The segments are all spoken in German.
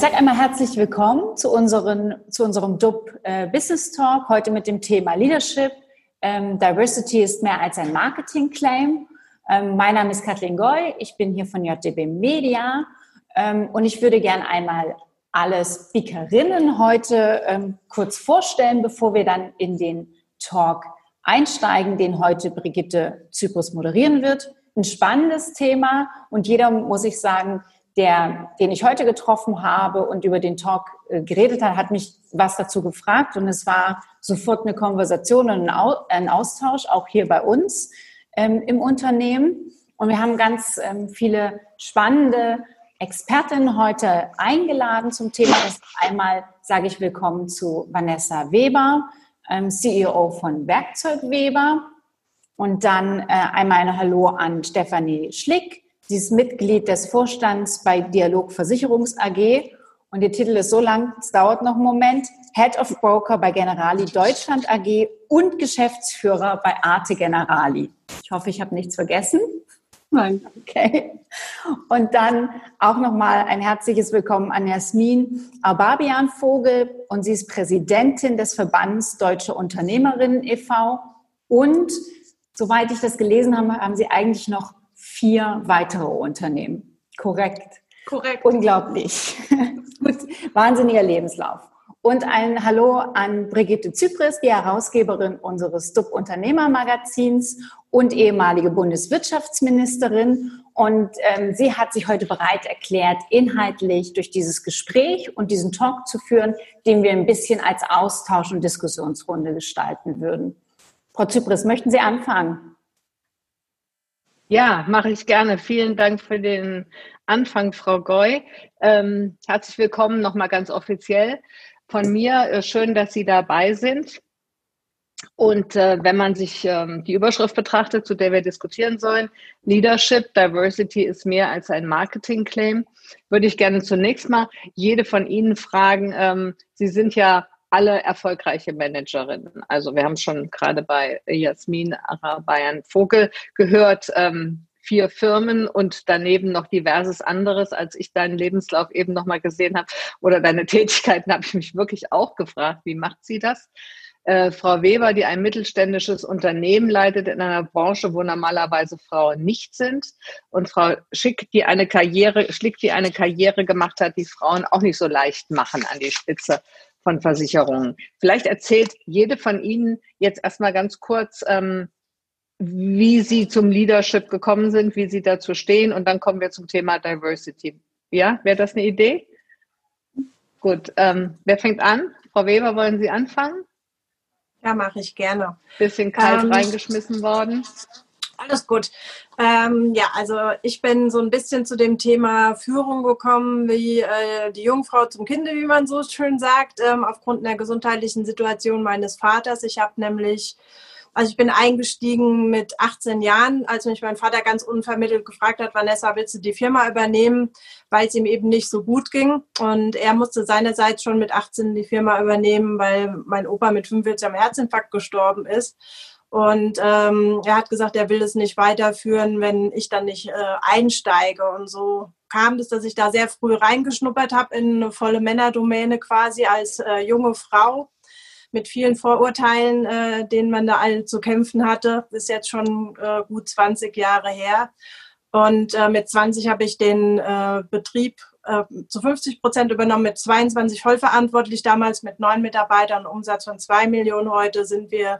sage einmal herzlich willkommen zu, unseren, zu unserem DUB äh, Business Talk, heute mit dem Thema Leadership. Ähm, Diversity ist mehr als ein Marketing-Claim. Ähm, mein Name ist Kathleen Goy, ich bin hier von JDB Media ähm, und ich würde gerne einmal alle Speakerinnen heute ähm, kurz vorstellen, bevor wir dann in den Talk einsteigen, den heute Brigitte Zyprus moderieren wird. Ein spannendes Thema und jeder, muss ich sagen, der, den ich heute getroffen habe und über den Talk äh, geredet hat, hat mich was dazu gefragt und es war sofort eine Konversation und ein Austausch, auch hier bei uns ähm, im Unternehmen. Und wir haben ganz ähm, viele spannende Expertinnen heute eingeladen zum Thema. Das einmal sage ich willkommen zu Vanessa Weber, ähm, CEO von Werkzeug Weber. Und dann äh, einmal ein Hallo an Stefanie Schlick. Sie ist Mitglied des Vorstands bei Dialog Versicherungs AG. Und der Titel ist so lang, es dauert noch einen Moment. Head of Broker bei Generali Deutschland AG und Geschäftsführer bei Arte Generali. Ich hoffe, ich habe nichts vergessen. Nein. Okay. Und dann auch nochmal ein herzliches Willkommen an Jasmin Ababian-Vogel. Und sie ist Präsidentin des Verbands Deutsche Unternehmerinnen e.V. Und soweit ich das gelesen habe, haben sie eigentlich noch vier weitere Unternehmen. Korrekt. Korrekt. Unglaublich. Wahnsinniger Lebenslauf. Und ein Hallo an Brigitte Zypris, die Herausgeberin unseres DUB Unternehmermagazins und ehemalige Bundeswirtschaftsministerin. Und ähm, sie hat sich heute bereit erklärt, inhaltlich durch dieses Gespräch und diesen Talk zu führen, den wir ein bisschen als Austausch- und Diskussionsrunde gestalten würden. Frau Zypris, möchten Sie anfangen? Ja, mache ich gerne. Vielen Dank für den Anfang, Frau Goy. Ähm, herzlich willkommen nochmal ganz offiziell von mir. Äh, schön, dass Sie dabei sind. Und äh, wenn man sich ähm, die Überschrift betrachtet, zu der wir diskutieren sollen, Leadership, Diversity ist mehr als ein Marketing-Claim, würde ich gerne zunächst mal jede von Ihnen fragen. Ähm, Sie sind ja alle erfolgreiche Managerinnen. Also wir haben schon gerade bei Jasmin Arabayan Vogel gehört, ähm, vier Firmen und daneben noch diverses anderes. Als ich deinen Lebenslauf eben nochmal gesehen habe oder deine Tätigkeiten, habe ich mich wirklich auch gefragt, wie macht sie das? Äh, Frau Weber, die ein mittelständisches Unternehmen leitet in einer Branche, wo normalerweise Frauen nicht sind. Und Frau Schick, die eine Karriere, Schlick, die eine Karriere gemacht hat, die Frauen auch nicht so leicht machen an die Spitze von Versicherungen. Vielleicht erzählt jede von Ihnen jetzt erstmal ganz kurz, ähm, wie Sie zum Leadership gekommen sind, wie Sie dazu stehen und dann kommen wir zum Thema Diversity. Ja, wäre das eine Idee? Gut, ähm, wer fängt an? Frau Weber, wollen Sie anfangen? Ja, mache ich gerne. Bisschen kalt ähm, reingeschmissen worden. Alles gut. Ähm, ja, also ich bin so ein bisschen zu dem Thema Führung gekommen, wie äh, die Jungfrau zum Kinde, wie man so schön sagt, ähm, aufgrund der gesundheitlichen Situation meines Vaters. Ich habe nämlich also ich bin eingestiegen mit 18 Jahren, als mich mein Vater ganz unvermittelt gefragt hat, Vanessa, willst du die Firma übernehmen, weil es ihm eben nicht so gut ging. Und er musste seinerseits schon mit 18 die Firma übernehmen, weil mein Opa mit 45 am Herzinfarkt gestorben ist. Und ähm, er hat gesagt, er will es nicht weiterführen, wenn ich dann nicht äh, einsteige. Und so kam es, dass ich da sehr früh reingeschnuppert habe in eine volle Männerdomäne quasi als äh, junge Frau mit vielen Vorurteilen, äh, denen man da alle zu kämpfen hatte. Das ist jetzt schon äh, gut 20 Jahre her. Und äh, mit 20 habe ich den äh, Betrieb äh, zu 50 Prozent übernommen, mit 22 vollverantwortlich, damals mit neun Mitarbeitern, Umsatz von zwei Millionen. Heute sind wir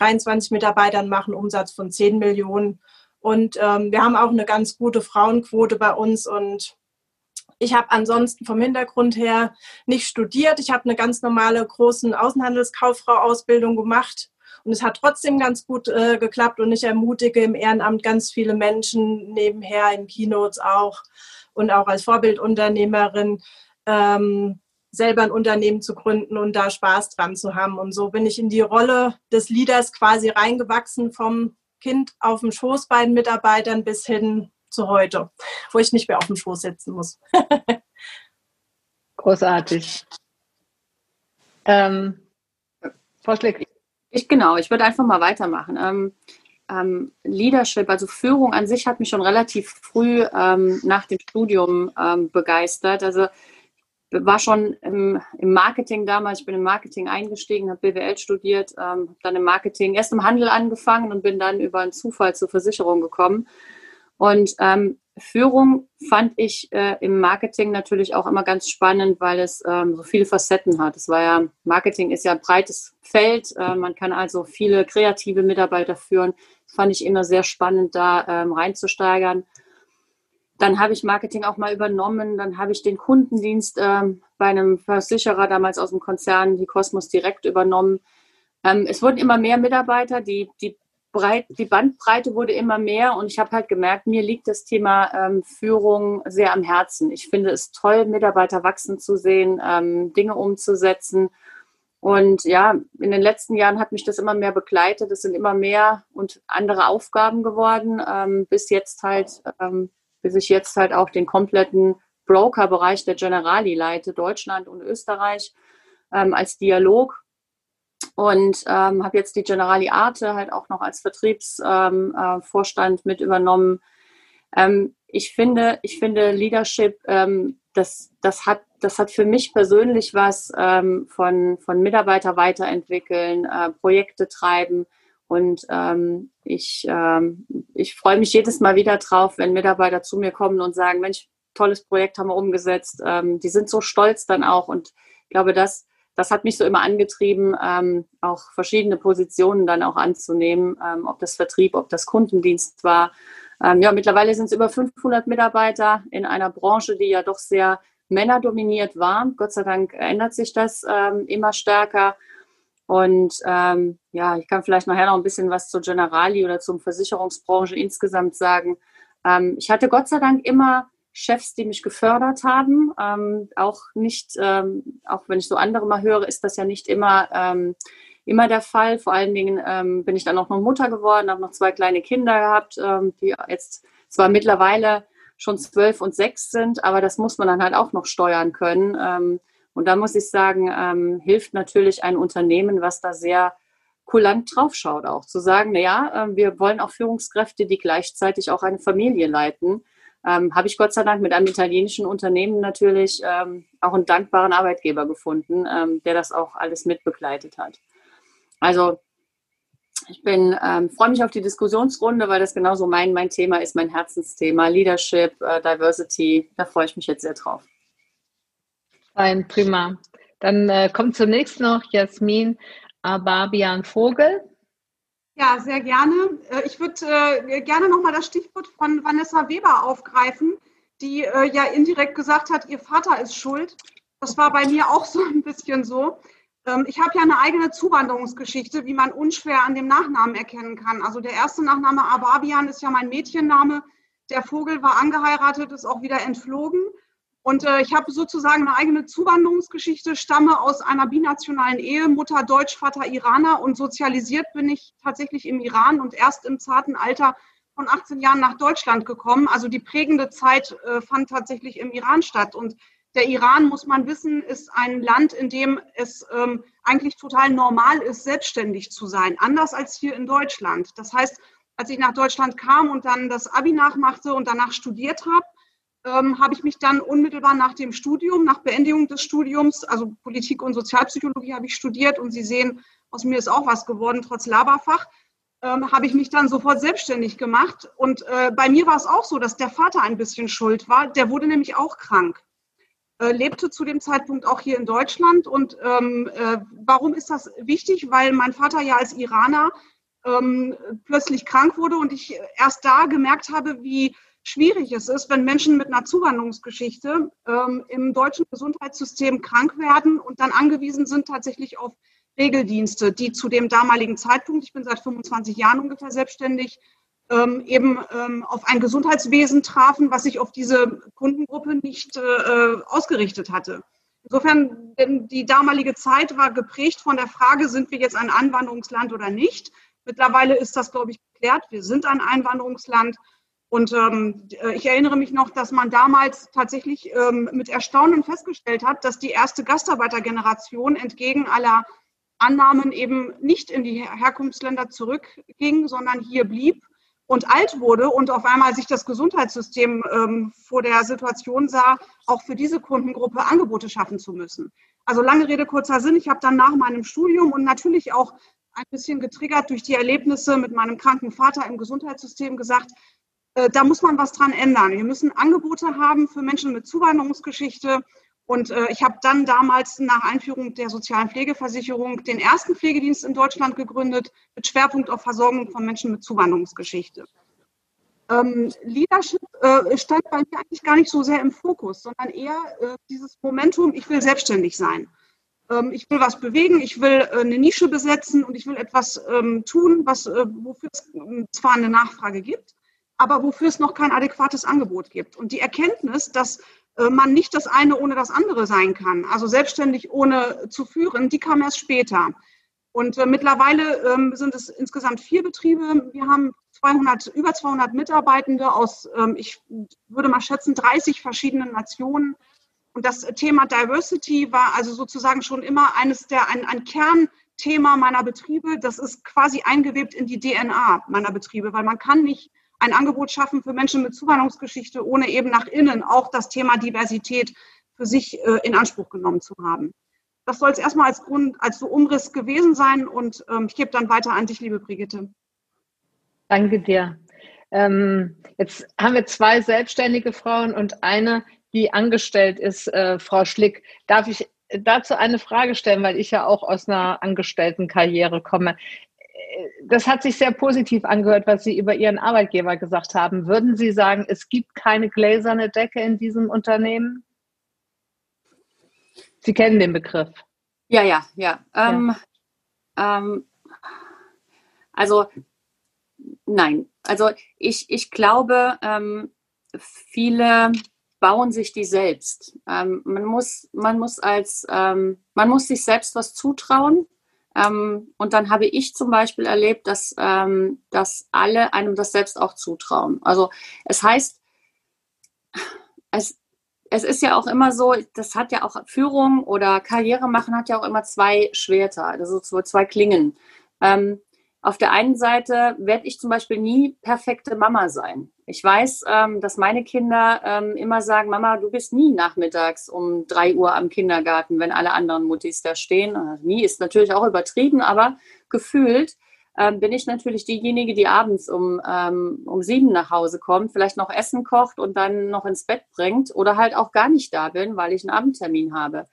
23 Mitarbeitern, machen Umsatz von 10 Millionen. Und ähm, wir haben auch eine ganz gute Frauenquote bei uns und ich habe ansonsten vom Hintergrund her nicht studiert. Ich habe eine ganz normale großen Außenhandelskauffrau-Ausbildung gemacht. Und es hat trotzdem ganz gut äh, geklappt und ich ermutige im Ehrenamt ganz viele Menschen nebenher in Keynotes auch und auch als Vorbildunternehmerin ähm, selber ein Unternehmen zu gründen und da Spaß dran zu haben. Und so bin ich in die Rolle des Leaders quasi reingewachsen vom Kind auf dem Schoß bei den Mitarbeitern bis hin zu heute, wo ich nicht mehr auf dem Schoß sitzen muss. Großartig. Ähm, Vorschlag. Ich genau, ich würde einfach mal weitermachen. Ähm, ähm, Leadership, also Führung an sich hat mich schon relativ früh ähm, nach dem Studium ähm, begeistert. Also war schon im, im, Marketing damals, ich bin im Marketing eingestiegen, habe BWL studiert, ähm, habe dann im Marketing erst im Handel angefangen und bin dann über einen Zufall zur Versicherung gekommen. Und ähm, Führung fand ich äh, im Marketing natürlich auch immer ganz spannend, weil es ähm, so viele Facetten hat. Es war ja, Marketing ist ja ein breites Feld, äh, man kann also viele kreative Mitarbeiter führen. Das fand ich immer sehr spannend, da ähm, reinzusteigern. Dann habe ich Marketing auch mal übernommen. Dann habe ich den Kundendienst ähm, bei einem Versicherer damals aus dem Konzern, die Cosmos, direkt übernommen. Ähm, es wurden immer mehr Mitarbeiter, die, die, Breit, die Bandbreite wurde immer mehr und ich habe halt gemerkt, mir liegt das Thema ähm, Führung sehr am Herzen. Ich finde es toll, Mitarbeiter wachsen zu sehen, ähm, Dinge umzusetzen. Und ja, in den letzten Jahren hat mich das immer mehr begleitet. Es sind immer mehr und andere Aufgaben geworden, ähm, bis jetzt halt ähm, bis ich jetzt halt auch den kompletten Broker-Bereich der Generali leite, Deutschland und Österreich ähm, als Dialog und ähm, habe jetzt die Generali Arte halt auch noch als Vertriebsvorstand ähm, äh, mit übernommen. Ähm, ich finde, ich finde Leadership, ähm, das, das, hat, das hat für mich persönlich was von, von Mitarbeiter weiterentwickeln, äh, Projekte treiben. Und ähm, ich, ähm, ich freue mich jedes Mal wieder drauf, wenn Mitarbeiter zu mir kommen und sagen, Mensch, tolles Projekt haben wir umgesetzt. Ähm, die sind so stolz dann auch. Und ich glaube, das, das hat mich so immer angetrieben, ähm, auch verschiedene Positionen dann auch anzunehmen, ähm, ob das Vertrieb, ob das Kundendienst war. Ähm, ja, mittlerweile sind es über 500 Mitarbeiter in einer Branche, die ja doch sehr männerdominiert war. Gott sei Dank ändert sich das immer stärker. Und ähm, ja, ich kann vielleicht nachher noch ein bisschen was zur Generali oder zum Versicherungsbranche insgesamt sagen. Ähm, ich hatte Gott sei Dank immer Chefs, die mich gefördert haben. Ähm, auch nicht, ähm, auch wenn ich so andere mal höre, ist das ja nicht immer, ähm, immer der Fall. Vor allen Dingen ähm, bin ich dann auch noch Mutter geworden, habe noch zwei kleine Kinder gehabt, die jetzt zwar mittlerweile schon zwölf und sechs sind, aber das muss man dann halt auch noch steuern können. Und da muss ich sagen, ähm, hilft natürlich ein Unternehmen, was da sehr kulant draufschaut, auch zu sagen, naja, äh, wir wollen auch Führungskräfte, die gleichzeitig auch eine Familie leiten. Ähm, Habe ich Gott sei Dank mit einem italienischen Unternehmen natürlich ähm, auch einen dankbaren Arbeitgeber gefunden, ähm, der das auch alles mitbegleitet hat. Also ich bin ähm, freue mich auf die Diskussionsrunde, weil das genauso mein mein Thema ist, mein Herzensthema Leadership, äh, Diversity. Da freue ich mich jetzt sehr drauf. Fein, prima. Dann äh, kommt zunächst noch Jasmin Ababian Vogel. Ja, sehr gerne. Äh, ich würde äh, gerne nochmal das Stichwort von Vanessa Weber aufgreifen, die äh, ja indirekt gesagt hat, ihr Vater ist schuld. Das war bei mir auch so ein bisschen so. Ähm, ich habe ja eine eigene Zuwanderungsgeschichte, wie man unschwer an dem Nachnamen erkennen kann. Also der erste Nachname Ababian ist ja mein Mädchenname. Der Vogel war angeheiratet, ist auch wieder entflogen. Und äh, ich habe sozusagen eine eigene Zuwanderungsgeschichte, stamme aus einer binationalen Ehe, Mutter Deutsch, Vater Iraner und sozialisiert bin ich tatsächlich im Iran und erst im zarten Alter von 18 Jahren nach Deutschland gekommen. Also die prägende Zeit äh, fand tatsächlich im Iran statt. Und der Iran, muss man wissen, ist ein Land, in dem es ähm, eigentlich total normal ist, selbstständig zu sein, anders als hier in Deutschland. Das heißt, als ich nach Deutschland kam und dann das Abi nachmachte und danach studiert habe, ähm, habe ich mich dann unmittelbar nach dem Studium, nach Beendigung des Studiums, also Politik und Sozialpsychologie habe ich studiert und Sie sehen, aus mir ist auch was geworden, trotz Laberfach, ähm, habe ich mich dann sofort selbstständig gemacht. Und äh, bei mir war es auch so, dass der Vater ein bisschen schuld war. Der wurde nämlich auch krank, äh, lebte zu dem Zeitpunkt auch hier in Deutschland. Und ähm, äh, warum ist das wichtig? Weil mein Vater ja als Iraner ähm, plötzlich krank wurde und ich erst da gemerkt habe, wie schwierig es ist, wenn Menschen mit einer Zuwanderungsgeschichte ähm, im deutschen Gesundheitssystem krank werden und dann angewiesen sind tatsächlich auf Regeldienste, die zu dem damaligen Zeitpunkt, ich bin seit 25 Jahren ungefähr selbstständig, ähm, eben ähm, auf ein Gesundheitswesen trafen, was sich auf diese Kundengruppe nicht äh, ausgerichtet hatte. Insofern, denn die damalige Zeit war geprägt von der Frage, sind wir jetzt ein Einwanderungsland oder nicht? Mittlerweile ist das, glaube ich, geklärt. Wir sind ein Einwanderungsland. Und ähm, äh, ich erinnere mich noch, dass man damals tatsächlich ähm, mit Erstaunen festgestellt hat, dass die erste Gastarbeitergeneration entgegen aller Annahmen eben nicht in die Herkunftsländer zurückging, sondern hier blieb und alt wurde und auf einmal sich das Gesundheitssystem ähm, vor der Situation sah, auch für diese Kundengruppe Angebote schaffen zu müssen. Also lange Rede, kurzer Sinn. Ich habe dann nach meinem Studium und natürlich auch ein bisschen getriggert durch die Erlebnisse mit meinem kranken Vater im Gesundheitssystem gesagt, da muss man was dran ändern. Wir müssen Angebote haben für Menschen mit Zuwanderungsgeschichte. Und äh, ich habe dann damals nach Einführung der sozialen Pflegeversicherung den ersten Pflegedienst in Deutschland gegründet mit Schwerpunkt auf Versorgung von Menschen mit Zuwanderungsgeschichte. Ähm, Leadership äh, stand bei mir eigentlich gar nicht so sehr im Fokus, sondern eher äh, dieses Momentum, ich will selbstständig sein. Ähm, ich will was bewegen, ich will äh, eine Nische besetzen und ich will etwas ähm, tun, was, äh, wofür es ähm, zwar eine Nachfrage gibt, aber wofür es noch kein adäquates Angebot gibt. Und die Erkenntnis, dass äh, man nicht das eine ohne das andere sein kann. Also selbstständig ohne zu führen, die kam erst später. Und äh, mittlerweile ähm, sind es insgesamt vier Betriebe. Wir haben 200, über 200 Mitarbeitende aus, ähm, ich würde mal schätzen, 30 verschiedenen Nationen. Und das Thema Diversity war also sozusagen schon immer eines der, ein, ein Kernthema meiner Betriebe. Das ist quasi eingewebt in die DNA meiner Betriebe, weil man kann nicht ein Angebot schaffen für Menschen mit Zuwanderungsgeschichte, ohne eben nach innen auch das Thema Diversität für sich äh, in Anspruch genommen zu haben. Das soll es erstmal als Grund, als so Umriss gewesen sein und ähm, ich gebe dann weiter an dich, liebe Brigitte. Danke dir. Ähm, jetzt haben wir zwei selbstständige Frauen und eine, die angestellt ist, äh, Frau Schlick. Darf ich dazu eine Frage stellen, weil ich ja auch aus einer Angestelltenkarriere komme das hat sich sehr positiv angehört, was Sie über Ihren Arbeitgeber gesagt haben. Würden Sie sagen, es gibt keine gläserne Decke in diesem Unternehmen? Sie kennen den Begriff. Ja, ja, ja. Ähm, ja. Ähm, also nein, also ich, ich glaube, ähm, viele bauen sich die selbst. Ähm, man, muss, man, muss als, ähm, man muss sich selbst was zutrauen ähm, und dann habe ich zum Beispiel erlebt, dass, ähm, dass alle einem das selbst auch zutrauen. Also es heißt, es, es ist ja auch immer so, das hat ja auch Führung oder Karriere machen hat ja auch immer zwei Schwerter, also zwei Klingen. Ähm, auf der einen Seite werde ich zum Beispiel nie perfekte Mama sein. Ich weiß, ähm, dass meine Kinder ähm, immer sagen, Mama, du bist nie nachmittags um drei Uhr am Kindergarten, wenn alle anderen Muttis da stehen. Also nie ist natürlich auch übertrieben, aber gefühlt ähm, bin ich natürlich diejenige, die abends um, ähm, um sieben nach Hause kommt, vielleicht noch Essen kocht und dann noch ins Bett bringt oder halt auch gar nicht da bin, weil ich einen Abendtermin habe.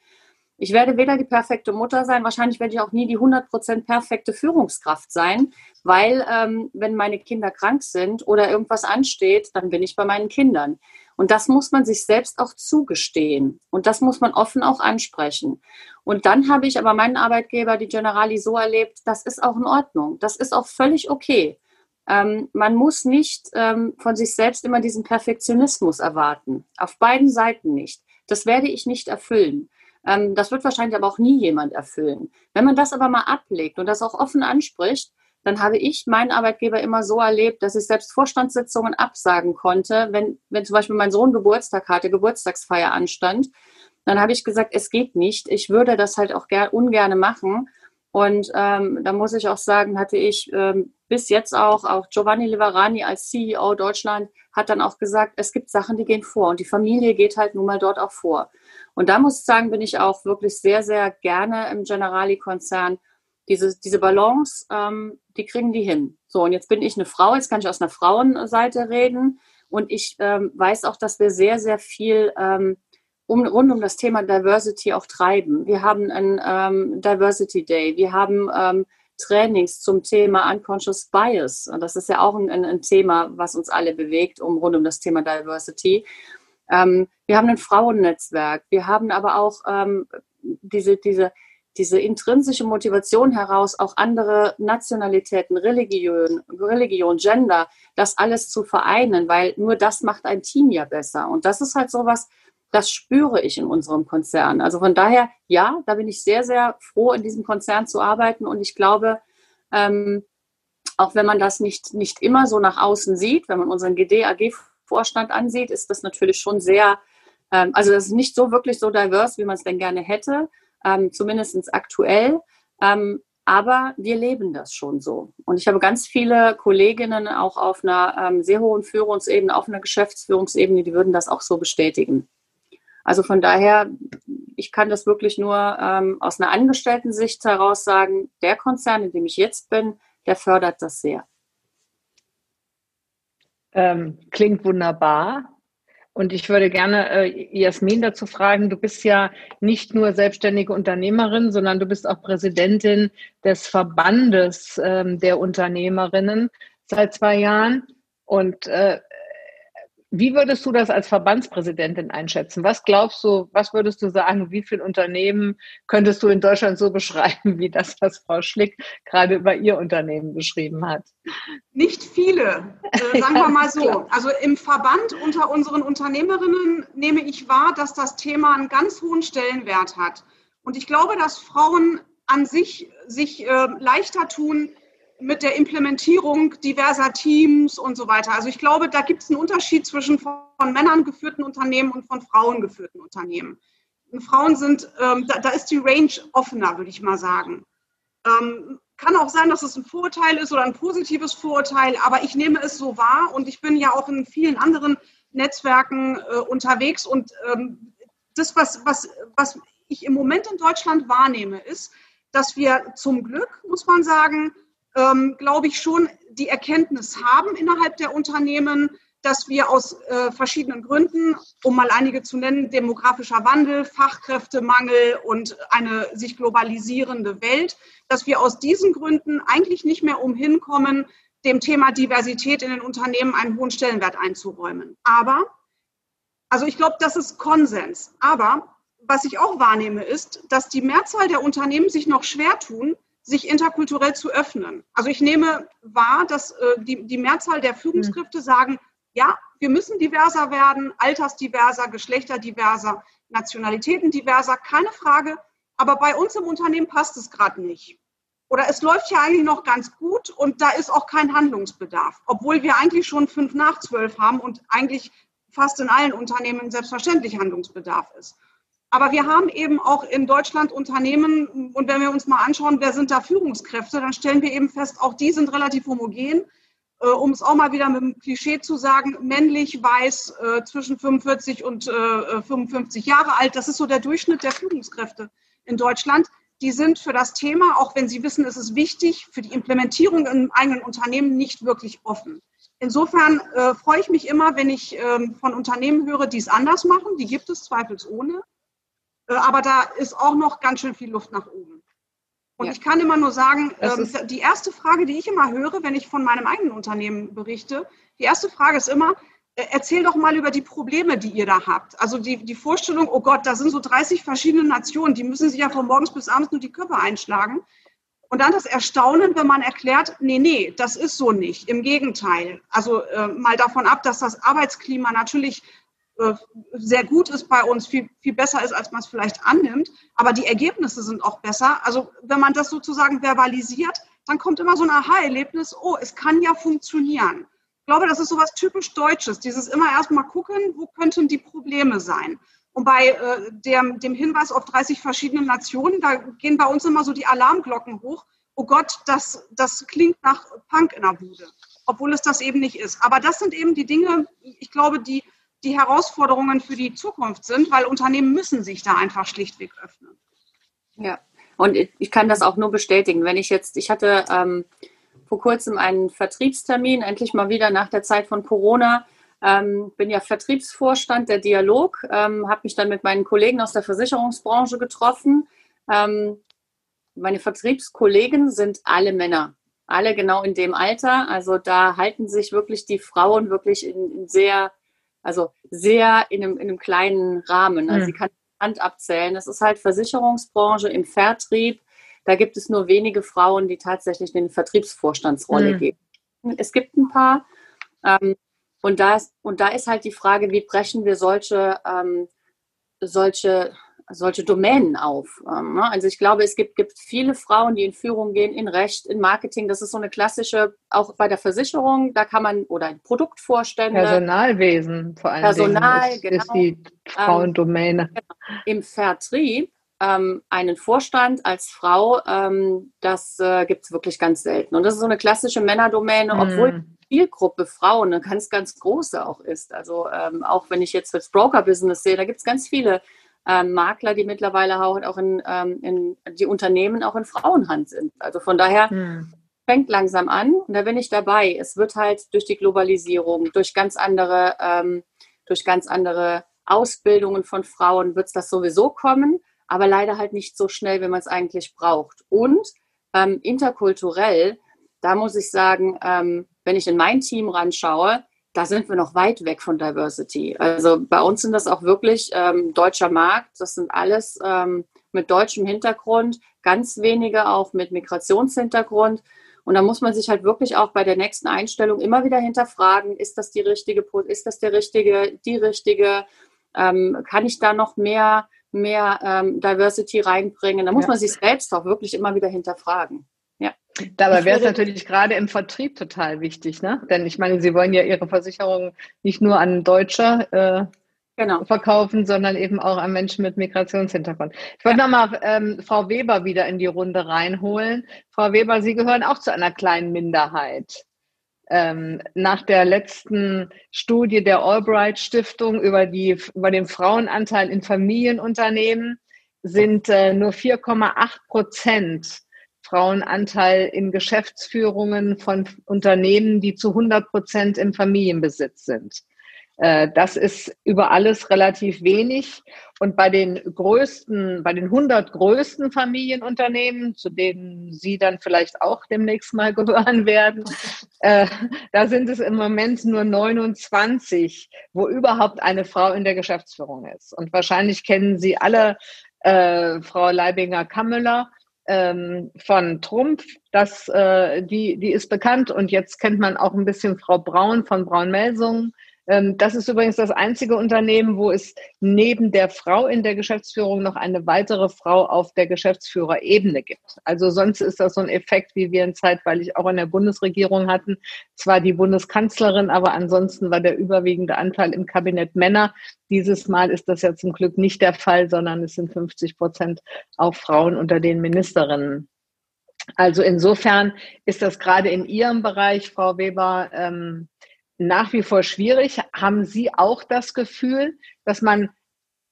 Ich werde weder die perfekte Mutter sein, wahrscheinlich werde ich auch nie die 100% perfekte Führungskraft sein, weil ähm, wenn meine Kinder krank sind oder irgendwas ansteht, dann bin ich bei meinen Kindern. Und das muss man sich selbst auch zugestehen. Und das muss man offen auch ansprechen. Und dann habe ich aber meinen Arbeitgeber, die Generali, so erlebt, das ist auch in Ordnung. Das ist auch völlig okay. Ähm, man muss nicht ähm, von sich selbst immer diesen Perfektionismus erwarten. Auf beiden Seiten nicht. Das werde ich nicht erfüllen. Ähm, das wird wahrscheinlich aber auch nie jemand erfüllen. Wenn man das aber mal ablegt und das auch offen anspricht, dann habe ich meinen Arbeitgeber immer so erlebt, dass ich selbst Vorstandssitzungen absagen konnte, wenn, wenn zum Beispiel mein Sohn Geburtstag hatte, Geburtstagsfeier anstand. Dann habe ich gesagt, es geht nicht. Ich würde das halt auch ger ungerne machen. Und ähm, da muss ich auch sagen, hatte ich ähm, bis jetzt auch, auch Giovanni Liverani als CEO Deutschland hat dann auch gesagt, es gibt Sachen, die gehen vor und die Familie geht halt nun mal dort auch vor. Und da muss ich sagen, bin ich auch wirklich sehr, sehr gerne im Generali-Konzern. Diese, diese Balance, ähm, die kriegen die hin. So, und jetzt bin ich eine Frau, jetzt kann ich aus einer Frauenseite reden. Und ich ähm, weiß auch, dass wir sehr, sehr viel ähm, um, rund um das Thema Diversity auch treiben. Wir haben einen ähm, Diversity Day, wir haben ähm, Trainings zum Thema Unconscious Bias. Und das ist ja auch ein, ein, Thema, was uns alle bewegt, um rund um das Thema Diversity. Ähm, wir haben ein Frauennetzwerk. Wir haben aber auch ähm, diese, diese, diese intrinsische Motivation heraus, auch andere Nationalitäten, Religion, Religion, Gender, das alles zu vereinen, weil nur das macht ein Team ja besser. Und das ist halt sowas, das spüre ich in unserem Konzern. Also von daher, ja, da bin ich sehr, sehr froh, in diesem Konzern zu arbeiten. Und ich glaube, ähm, auch wenn man das nicht, nicht immer so nach außen sieht, wenn man unseren GD-AG Vorstand ansieht, ist das natürlich schon sehr, ähm, also das ist nicht so wirklich so divers, wie man es denn gerne hätte, ähm, zumindest aktuell. Ähm, aber wir leben das schon so. Und ich habe ganz viele Kolleginnen auch auf einer ähm, sehr hohen Führungsebene, auf einer Geschäftsführungsebene, die würden das auch so bestätigen. Also von daher, ich kann das wirklich nur ähm, aus einer Angestellten-Sicht heraus sagen, der Konzern, in dem ich jetzt bin, der fördert das sehr. Ähm, klingt wunderbar. Und ich würde gerne äh, Jasmin dazu fragen, du bist ja nicht nur selbstständige Unternehmerin, sondern du bist auch Präsidentin des Verbandes ähm, der Unternehmerinnen seit zwei Jahren. Und äh, wie würdest du das als Verbandspräsidentin einschätzen? Was glaubst du, was würdest du sagen, wie viele Unternehmen könntest du in Deutschland so beschreiben, wie das, was Frau Schlick gerade über ihr Unternehmen beschrieben hat? Nicht viele, äh, sagen wir mal so. Also im Verband unter unseren Unternehmerinnen nehme ich wahr, dass das Thema einen ganz hohen Stellenwert hat. Und ich glaube, dass Frauen an sich sich äh, leichter tun, mit der Implementierung diverser Teams und so weiter. Also ich glaube, da gibt es einen Unterschied zwischen von Männern geführten Unternehmen und von Frauen geführten Unternehmen. Frauen sind, ähm, da, da, ist die Range offener, würde ich mal sagen. Ähm, kann auch sein, dass es ein Vorurteil ist oder ein positives Vorurteil, aber ich nehme es so wahr und ich bin ja auch in vielen anderen Netzwerken äh, unterwegs und ähm, das, was, was, was ich im Moment in Deutschland wahrnehme, ist, dass wir zum Glück, muss man sagen, ähm, glaube ich, schon die Erkenntnis haben innerhalb der Unternehmen, dass wir aus äh, verschiedenen Gründen, um mal einige zu nennen, demografischer Wandel, Fachkräftemangel und eine sich globalisierende Welt, dass wir aus diesen Gründen eigentlich nicht mehr umhin kommen, dem Thema Diversität in den Unternehmen einen hohen Stellenwert einzuräumen. Aber, also ich glaube, das ist Konsens. Aber was ich auch wahrnehme, ist, dass die Mehrzahl der Unternehmen sich noch schwer tun, sich interkulturell zu öffnen. Also ich nehme wahr, dass äh, die, die Mehrzahl der Führungskräfte sagen, ja, wir müssen diverser werden, altersdiverser, geschlechterdiverser, Nationalitäten diverser, keine Frage. Aber bei uns im Unternehmen passt es gerade nicht. Oder es läuft ja eigentlich noch ganz gut und da ist auch kein Handlungsbedarf, obwohl wir eigentlich schon fünf nach zwölf haben und eigentlich fast in allen Unternehmen selbstverständlich Handlungsbedarf ist. Aber wir haben eben auch in Deutschland Unternehmen, und wenn wir uns mal anschauen, wer sind da Führungskräfte, dann stellen wir eben fest, auch die sind relativ homogen. Äh, um es auch mal wieder mit dem Klischee zu sagen, männlich, weiß, äh, zwischen 45 und äh, 55 Jahre alt. Das ist so der Durchschnitt der Führungskräfte in Deutschland. Die sind für das Thema, auch wenn sie wissen, es ist wichtig, für die Implementierung im eigenen Unternehmen nicht wirklich offen. Insofern äh, freue ich mich immer, wenn ich ähm, von Unternehmen höre, die es anders machen. Die gibt es zweifelsohne. Äh, aber da ist auch noch ganz schön viel Luft nach oben. Und ja. ich kann immer nur sagen, ähm, die erste Frage, die ich immer höre, wenn ich von meinem eigenen Unternehmen berichte, die erste Frage ist immer, äh, erzähl doch mal über die Probleme, die ihr da habt. Also die, die Vorstellung, oh Gott, da sind so 30 verschiedene Nationen, die müssen sich ja von morgens bis abends nur die Köpfe einschlagen. Und dann das Erstaunen, wenn man erklärt, nee, nee, das ist so nicht. Im Gegenteil. Also äh, mal davon ab, dass das Arbeitsklima natürlich sehr gut ist bei uns, viel, viel besser ist, als man es vielleicht annimmt. Aber die Ergebnisse sind auch besser. Also wenn man das sozusagen verbalisiert, dann kommt immer so ein Aha-Erlebnis, oh, es kann ja funktionieren. Ich glaube, das ist so was typisch Deutsches, dieses immer erstmal gucken, wo könnten die Probleme sein. Und bei äh, dem, dem Hinweis auf 30 verschiedene Nationen, da gehen bei uns immer so die Alarmglocken hoch. Oh Gott, das, das klingt nach Punk in der Bude, obwohl es das eben nicht ist. Aber das sind eben die Dinge, ich glaube, die die Herausforderungen für die Zukunft sind, weil Unternehmen müssen sich da einfach schlichtweg öffnen. Ja, und ich kann das auch nur bestätigen. Wenn ich jetzt, ich hatte ähm, vor kurzem einen Vertriebstermin, endlich mal wieder nach der Zeit von Corona. Ähm, bin ja Vertriebsvorstand der Dialog, ähm, habe mich dann mit meinen Kollegen aus der Versicherungsbranche getroffen. Ähm, meine Vertriebskollegen sind alle Männer, alle genau in dem Alter. Also da halten sich wirklich die Frauen wirklich in, in sehr also sehr in einem, in einem kleinen Rahmen. Also mhm. sie kann Hand abzählen. Das ist halt Versicherungsbranche im Vertrieb. Da gibt es nur wenige Frauen, die tatsächlich eine Vertriebsvorstandsrolle mhm. geben. Es gibt ein paar. Ähm, und, da ist, und da ist halt die Frage, wie brechen wir solche, ähm, solche solche Domänen auf. Ähm, ne? Also ich glaube, es gibt, gibt viele Frauen, die in Führung gehen, in Recht, in Marketing. Das ist so eine klassische, auch bei der Versicherung, da kann man, oder ein Produktvorstände. Personalwesen vor allem. Personal, ist, genau. ist die Frauendomäne. Ähm, Im Vertrieb ähm, einen Vorstand als Frau, ähm, das äh, gibt es wirklich ganz selten. Und das ist so eine klassische Männerdomäne, mm. obwohl die Zielgruppe Frauen eine ganz, ganz große auch ist. Also ähm, auch wenn ich jetzt das Broker-Business sehe, da gibt es ganz viele ähm, Makler, die mittlerweile auch, in, ähm, in, die Unternehmen auch in Frauenhand sind. Also von daher mm. fängt langsam an und da bin ich dabei. Es wird halt durch die Globalisierung, durch ganz andere, ähm, durch ganz andere Ausbildungen von Frauen wird es das sowieso kommen aber leider halt nicht so schnell, wie man es eigentlich braucht. Und ähm, interkulturell, da muss ich sagen, ähm, wenn ich in mein Team ranschaue, da sind wir noch weit weg von Diversity. Also bei uns sind das auch wirklich ähm, deutscher Markt. Das sind alles ähm, mit deutschem Hintergrund, ganz wenige auch mit Migrationshintergrund. Und da muss man sich halt wirklich auch bei der nächsten Einstellung immer wieder hinterfragen, ist das die richtige, ist das der richtige, die richtige, ähm, kann ich da noch mehr mehr ähm, Diversity reinbringen. Da muss ja. man sich selbst auch wirklich immer wieder hinterfragen. Ja. Dabei wäre es natürlich gerade im Vertrieb total wichtig, ne? Denn ich meine, Sie wollen ja Ihre Versicherung nicht nur an Deutsche äh, genau. verkaufen, sondern eben auch an Menschen mit Migrationshintergrund. Ich wollte ja. nochmal ähm, Frau Weber wieder in die Runde reinholen. Frau Weber, Sie gehören auch zu einer kleinen Minderheit ähm, nach der letzten Studie der Albright Stiftung über, die, über den Frauenanteil in Familienunternehmen sind äh, nur 4,8 Prozent Frauenanteil in Geschäftsführungen von Unternehmen, die zu 100 Prozent im Familienbesitz sind. Äh, das ist über alles relativ wenig. Und bei den größten, bei den 100 größten Familienunternehmen, zu denen Sie dann vielleicht auch demnächst mal gehören werden, äh, da sind es im Moment nur 29, wo überhaupt eine Frau in der Geschäftsführung ist. Und wahrscheinlich kennen Sie alle äh, Frau Leibinger-Kammler ähm, von Trumpf. Das, äh, die, die ist bekannt. Und jetzt kennt man auch ein bisschen Frau Braun von Braun-Melsungen das ist übrigens das einzige Unternehmen, wo es neben der Frau in der Geschäftsführung noch eine weitere Frau auf der Geschäftsführerebene gibt. Also sonst ist das so ein Effekt, wie wir ihn zeitweilig auch in der Bundesregierung hatten. Zwar die Bundeskanzlerin, aber ansonsten war der überwiegende Anteil im Kabinett Männer. Dieses Mal ist das ja zum Glück nicht der Fall, sondern es sind 50 Prozent auch Frauen unter den Ministerinnen. Also insofern ist das gerade in Ihrem Bereich, Frau Weber, ähm, nach wie vor schwierig. Haben Sie auch das Gefühl, dass man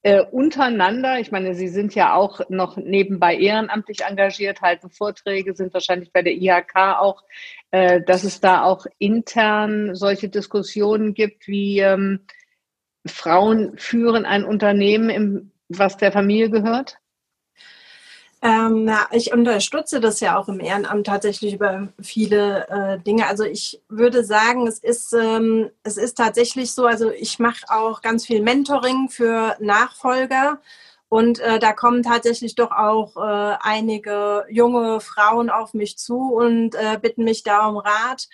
äh, untereinander, ich meine, Sie sind ja auch noch nebenbei ehrenamtlich engagiert, halten Vorträge, sind wahrscheinlich bei der IHK auch, äh, dass es da auch intern solche Diskussionen gibt, wie ähm, Frauen führen ein Unternehmen, im, was der Familie gehört? Ähm, na, ich unterstütze das ja auch im Ehrenamt tatsächlich über viele äh, Dinge. Also ich würde sagen, es ist, ähm, es ist tatsächlich so, also ich mache auch ganz viel Mentoring für Nachfolger. Und äh, da kommen tatsächlich doch auch äh, einige junge Frauen auf mich zu und äh, bitten mich da um Rat.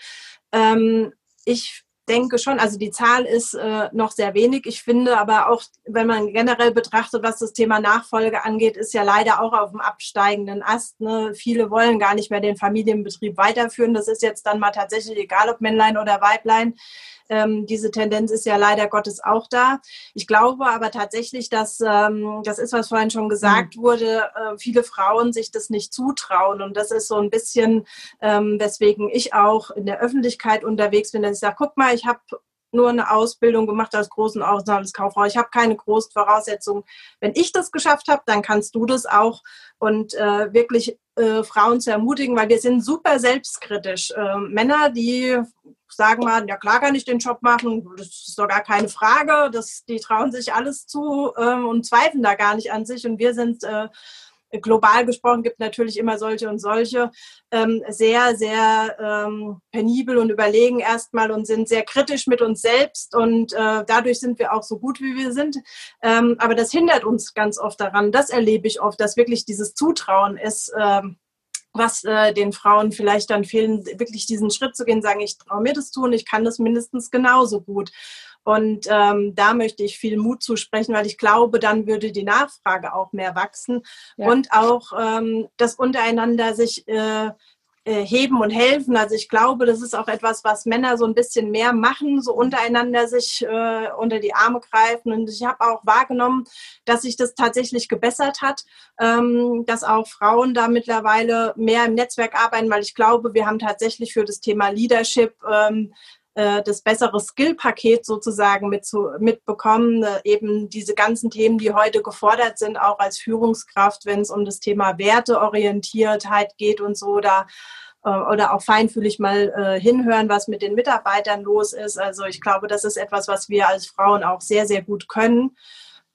Ähm, ich denke schon, also die Zahl ist äh, noch sehr wenig. Ich finde aber auch, wenn man generell betrachtet, was das Thema Nachfolge angeht, ist ja leider auch auf dem absteigenden Ast. Ne? Viele wollen gar nicht mehr den Familienbetrieb weiterführen. Das ist jetzt dann mal tatsächlich egal, ob Männlein oder Weiblein. Ähm, diese Tendenz ist ja leider Gottes auch da. Ich glaube aber tatsächlich, dass ähm, das ist, was vorhin schon gesagt mhm. wurde, äh, viele Frauen sich das nicht zutrauen. Und das ist so ein bisschen, ähm, weswegen ich auch in der Öffentlichkeit unterwegs bin, dass ich sage, guck mal, ich habe nur eine Ausbildung gemacht als großen Auslandskauffrau. Ich habe keine großen Voraussetzungen. Wenn ich das geschafft habe, dann kannst du das auch. Und äh, wirklich äh, Frauen zu ermutigen, weil wir sind super selbstkritisch. Äh, Männer, die sagen mal, ja klar kann ich den Job machen, das ist doch gar keine Frage. Das, die trauen sich alles zu ähm, und zweifeln da gar nicht an sich. Und wir sind äh, global gesprochen gibt natürlich immer solche und solche, ähm, sehr, sehr ähm, penibel und überlegen erstmal und sind sehr kritisch mit uns selbst und äh, dadurch sind wir auch so gut, wie wir sind. Ähm, aber das hindert uns ganz oft daran, das erlebe ich oft, dass wirklich dieses Zutrauen ist, ähm, was äh, den Frauen vielleicht dann fehlen, wirklich diesen Schritt zu gehen, sagen, ich traue mir das tun, ich kann das mindestens genauso gut. Und ähm, da möchte ich viel Mut zusprechen, weil ich glaube, dann würde die Nachfrage auch mehr wachsen ja. und auch ähm, das untereinander sich äh, äh, heben und helfen. Also ich glaube, das ist auch etwas, was Männer so ein bisschen mehr machen, so untereinander sich äh, unter die Arme greifen. Und ich habe auch wahrgenommen, dass sich das tatsächlich gebessert hat, ähm, dass auch Frauen da mittlerweile mehr im Netzwerk arbeiten, weil ich glaube, wir haben tatsächlich für das Thema Leadership ähm, äh, das bessere Skill-Paket sozusagen mit zu, mitbekommen, äh, eben diese ganzen Themen, die heute gefordert sind, auch als Führungskraft, wenn es um das Thema Werteorientiertheit geht und so, da äh, oder auch feinfühlig mal hinhören, was mit den Mitarbeitern los ist. Also ich glaube, das ist etwas, was wir als Frauen auch sehr, sehr gut können.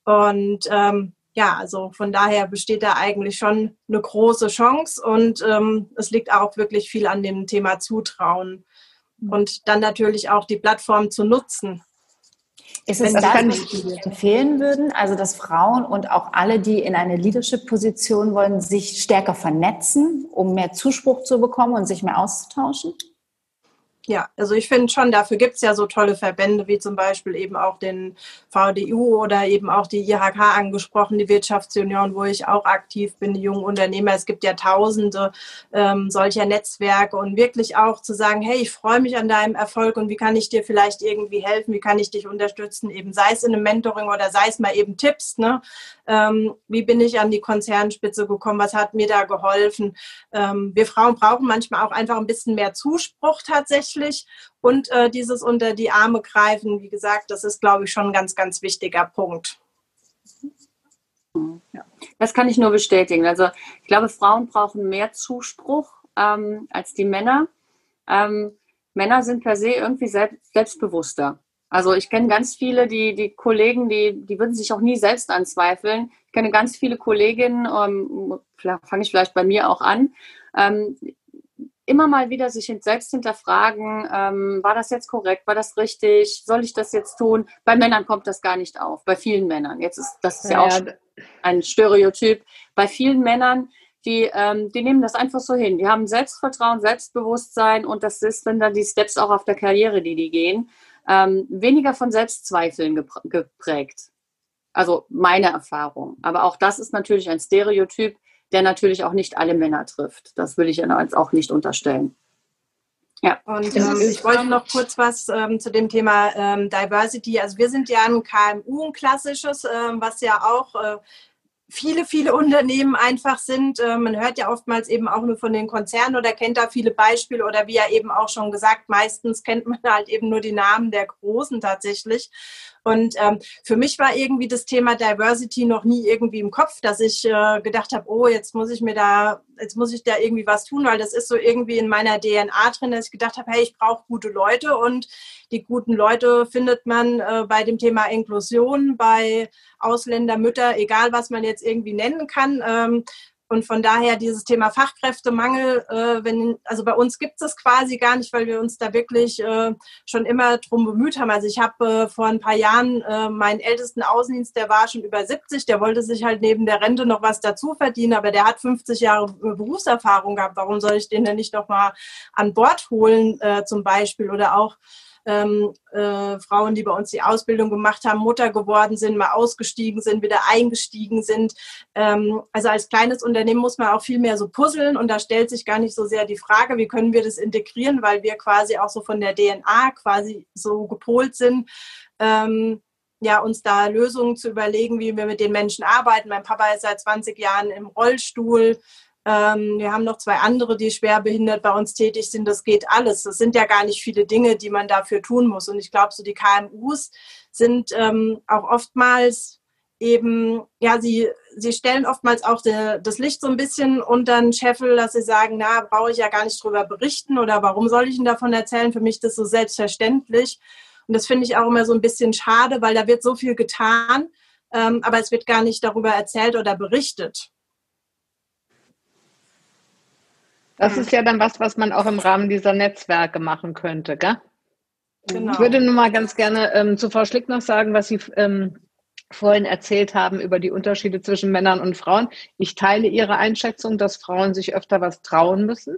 Und ähm, ja, also von daher besteht da eigentlich schon eine große Chance und ähm, es liegt auch wirklich viel an dem Thema Zutrauen und dann natürlich auch die Plattform zu nutzen. Ist es das, was Sie empfehlen würden, also dass Frauen und auch alle, die in eine Leadership-Position wollen, sich stärker vernetzen, um mehr Zuspruch zu bekommen und sich mehr auszutauschen? Ja, also ich finde schon, dafür gibt es ja so tolle Verbände wie zum Beispiel eben auch den VDU oder eben auch die IHK angesprochen, die Wirtschaftsunion, wo ich auch aktiv bin, die jungen Unternehmer. Es gibt ja tausende ähm, solcher Netzwerke und wirklich auch zu sagen, hey, ich freue mich an deinem Erfolg und wie kann ich dir vielleicht irgendwie helfen, wie kann ich dich unterstützen, eben sei es in einem Mentoring oder sei es mal eben Tipps, ne? Ähm, wie bin ich an die Konzernspitze gekommen, was hat mir da geholfen. Ähm, wir Frauen brauchen manchmal auch einfach ein bisschen mehr Zuspruch tatsächlich und äh, dieses unter die Arme greifen, wie gesagt, das ist, glaube ich, schon ein ganz, ganz wichtiger Punkt. Das kann ich nur bestätigen. Also ich glaube, Frauen brauchen mehr Zuspruch ähm, als die Männer. Ähm, Männer sind per se irgendwie selbst, selbstbewusster. Also ich kenne ganz viele, die, die Kollegen, die, die würden sich auch nie selbst anzweifeln. Ich kenne ganz viele Kolleginnen, ähm, fange ich vielleicht bei mir auch an, ähm, immer mal wieder sich selbst hinterfragen, ähm, war das jetzt korrekt, war das richtig, soll ich das jetzt tun? Bei Männern kommt das gar nicht auf, bei vielen Männern. Jetzt ist das ist ja, ja auch ein Stereotyp. Bei vielen Männern, die, ähm, die nehmen das einfach so hin. Die haben Selbstvertrauen, Selbstbewusstsein und das ist dann, dann die Steps auch auf der Karriere, die die gehen ähm, weniger von Selbstzweifeln geprägt. Also meine Erfahrung. Aber auch das ist natürlich ein Stereotyp, der natürlich auch nicht alle Männer trifft. Das will ich ja jetzt auch nicht unterstellen. Ja. Und ähm, ich wollte noch kurz was ähm, zu dem Thema ähm, Diversity. Also wir sind ja ein KMU, ein klassisches, ähm, was ja auch äh, viele, viele Unternehmen einfach sind. Äh, man hört ja oftmals eben auch nur von den Konzernen oder kennt da viele Beispiele oder wie ja eben auch schon gesagt, meistens kennt man halt eben nur die Namen der Großen tatsächlich. Und ähm, für mich war irgendwie das Thema Diversity noch nie irgendwie im Kopf, dass ich äh, gedacht habe, oh, jetzt muss ich mir da, jetzt muss ich da irgendwie was tun, weil das ist so irgendwie in meiner DNA drin, dass ich gedacht habe, hey, ich brauche gute Leute und die guten Leute findet man äh, bei dem Thema Inklusion, bei Ausländermütter, egal was man jetzt irgendwie nennen kann. Ähm, und von daher dieses Thema Fachkräftemangel, äh, wenn, also bei uns gibt es quasi gar nicht, weil wir uns da wirklich äh, schon immer drum bemüht haben. Also ich habe äh, vor ein paar Jahren äh, meinen ältesten Außendienst, der war schon über 70, der wollte sich halt neben der Rente noch was dazu verdienen, aber der hat 50 Jahre Berufserfahrung gehabt. Warum soll ich den denn nicht noch mal an Bord holen äh, zum Beispiel? Oder auch ähm, äh, Frauen, die bei uns die Ausbildung gemacht haben, Mutter geworden sind, mal ausgestiegen sind, wieder eingestiegen sind. Ähm, also als kleines Unternehmen muss man auch viel mehr so puzzeln und da stellt sich gar nicht so sehr die Frage, wie können wir das integrieren, weil wir quasi auch so von der DNA quasi so gepolt sind. Ähm, ja, uns da Lösungen zu überlegen, wie wir mit den Menschen arbeiten. Mein Papa ist seit 20 Jahren im Rollstuhl. Ähm, wir haben noch zwei andere, die schwer behindert bei uns tätig sind. Das geht alles. Das sind ja gar nicht viele Dinge, die man dafür tun muss. Und ich glaube, so die KMUs sind ähm, auch oftmals eben, ja, sie, sie stellen oftmals auch de, das Licht so ein bisschen unter den Scheffel, dass sie sagen, na, brauche ich ja gar nicht drüber berichten oder warum soll ich Ihnen davon erzählen? Für mich ist das so selbstverständlich. Und das finde ich auch immer so ein bisschen schade, weil da wird so viel getan, ähm, aber es wird gar nicht darüber erzählt oder berichtet. Das ist ja dann was, was man auch im Rahmen dieser Netzwerke machen könnte, gell? Genau. Ich würde nur mal ganz gerne ähm, zu Frau Schlick noch sagen, was Sie ähm, vorhin erzählt haben über die Unterschiede zwischen Männern und Frauen. Ich teile Ihre Einschätzung, dass Frauen sich öfter was trauen müssen,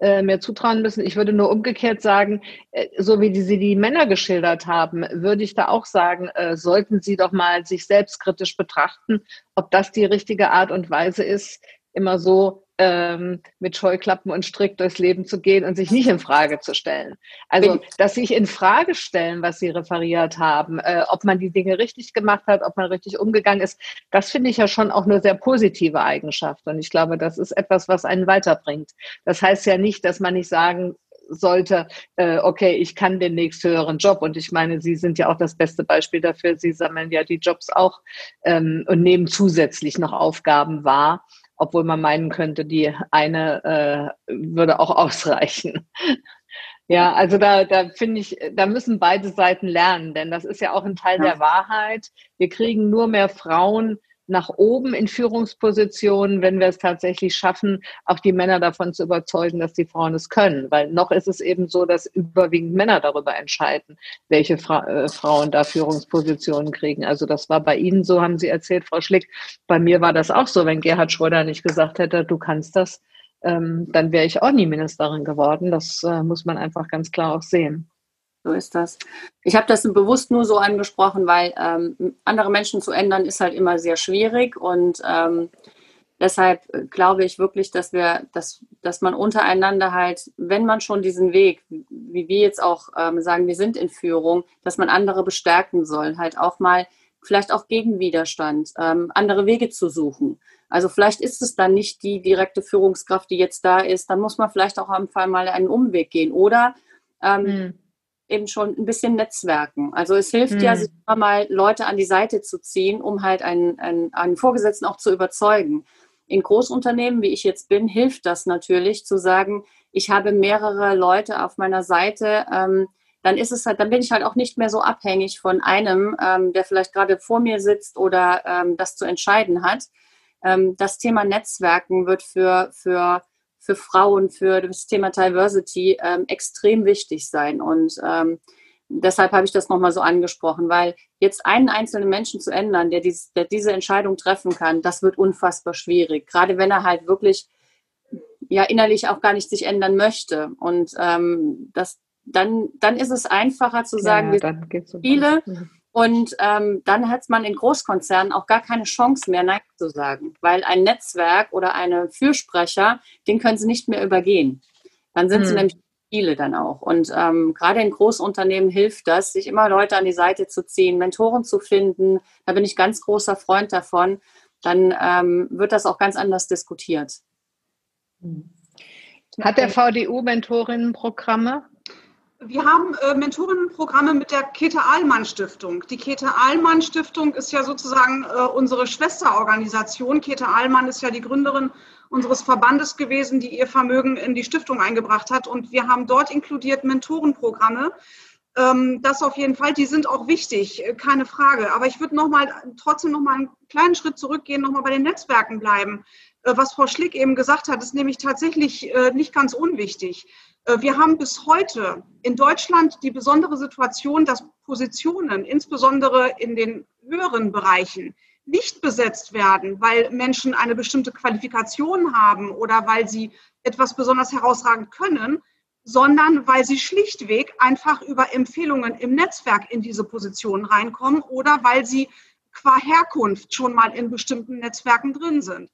äh, mehr zutrauen müssen. Ich würde nur umgekehrt sagen, äh, so wie die, Sie die Männer geschildert haben, würde ich da auch sagen, äh, sollten Sie doch mal sich selbstkritisch betrachten, ob das die richtige Art und Weise ist, immer so ähm, mit Scheuklappen und Strick durchs Leben zu gehen und sich nicht in Frage zu stellen. Also, dass sich in Frage stellen, was sie referiert haben, äh, ob man die Dinge richtig gemacht hat, ob man richtig umgegangen ist, das finde ich ja schon auch eine sehr positive Eigenschaft. Und ich glaube, das ist etwas, was einen weiterbringt. Das heißt ja nicht, dass man nicht sagen sollte, äh, okay, ich kann den nächsthöheren Job. Und ich meine, Sie sind ja auch das beste Beispiel dafür. Sie sammeln ja die Jobs auch ähm, und nehmen zusätzlich noch Aufgaben wahr obwohl man meinen könnte, die eine äh, würde auch ausreichen. Ja, also da, da finde ich, da müssen beide Seiten lernen, denn das ist ja auch ein Teil ja. der Wahrheit. Wir kriegen nur mehr Frauen nach oben in Führungspositionen, wenn wir es tatsächlich schaffen, auch die Männer davon zu überzeugen, dass die Frauen es können. Weil noch ist es eben so, dass überwiegend Männer darüber entscheiden, welche Fra äh, Frauen da Führungspositionen kriegen. Also das war bei Ihnen so, haben Sie erzählt, Frau Schlick. Bei mir war das auch so, wenn Gerhard Schröder nicht gesagt hätte, du kannst das, ähm, dann wäre ich auch nie Ministerin geworden. Das äh, muss man einfach ganz klar auch sehen. So ist das. Ich habe das bewusst nur so angesprochen, weil ähm, andere Menschen zu ändern ist halt immer sehr schwierig und ähm, deshalb glaube ich wirklich, dass wir, dass, dass man untereinander halt, wenn man schon diesen Weg, wie wir jetzt auch ähm, sagen, wir sind in Führung, dass man andere bestärken soll, halt auch mal vielleicht auch gegen Widerstand, ähm, andere Wege zu suchen. Also vielleicht ist es dann nicht die direkte Führungskraft, die jetzt da ist, dann muss man vielleicht auch am Fall mal einen Umweg gehen oder ähm, mhm eben schon ein bisschen netzwerken. Also es hilft hm. ja, sich immer mal Leute an die Seite zu ziehen, um halt einen, einen, einen Vorgesetzten auch zu überzeugen. In Großunternehmen, wie ich jetzt bin, hilft das natürlich zu sagen, ich habe mehrere Leute auf meiner Seite, ähm, dann ist es halt, dann bin ich halt auch nicht mehr so abhängig von einem, ähm, der vielleicht gerade vor mir sitzt oder ähm, das zu entscheiden hat. Ähm, das Thema Netzwerken wird für, für für Frauen, für das Thema Diversity ähm, extrem wichtig sein. Und ähm, deshalb habe ich das nochmal so angesprochen, weil jetzt einen einzelnen Menschen zu ändern, der, dies, der diese Entscheidung treffen kann, das wird unfassbar schwierig. Gerade wenn er halt wirklich ja innerlich auch gar nicht sich ändern möchte. Und ähm, das, dann, dann ist es einfacher zu sagen, ja, wir sind viele. Und ähm, dann hat man in Großkonzernen auch gar keine Chance mehr, Nein zu sagen, weil ein Netzwerk oder eine Fürsprecher, den können sie nicht mehr übergehen. Dann sind hm. sie nämlich viele dann auch. Und ähm, gerade in Großunternehmen hilft das, sich immer Leute an die Seite zu ziehen, Mentoren zu finden. Da bin ich ganz großer Freund davon. Dann ähm, wird das auch ganz anders diskutiert. Hat der VDU Mentorinnenprogramme? Wir haben äh, Mentorinnenprogramme mit der Käthe Ahlmann Stiftung. Die Käthe Ahlmann Stiftung ist ja sozusagen äh, unsere Schwesterorganisation. Käthe Ahlmann ist ja die Gründerin unseres Verbandes gewesen, die ihr Vermögen in die Stiftung eingebracht hat. Und wir haben dort inkludiert Mentorenprogramme. Ähm, das auf jeden Fall, die sind auch wichtig, äh, keine Frage. Aber ich würde noch mal, trotzdem noch mal einen kleinen Schritt zurückgehen, noch mal bei den Netzwerken bleiben. Äh, was Frau Schlick eben gesagt hat, ist nämlich tatsächlich äh, nicht ganz unwichtig. Äh, wir haben bis heute in Deutschland die besondere Situation, dass Positionen, insbesondere in den höheren Bereichen, nicht besetzt werden, weil Menschen eine bestimmte Qualifikation haben oder weil sie etwas besonders herausragend können, sondern weil sie schlichtweg einfach über Empfehlungen im Netzwerk in diese Position reinkommen oder weil sie qua Herkunft schon mal in bestimmten Netzwerken drin sind.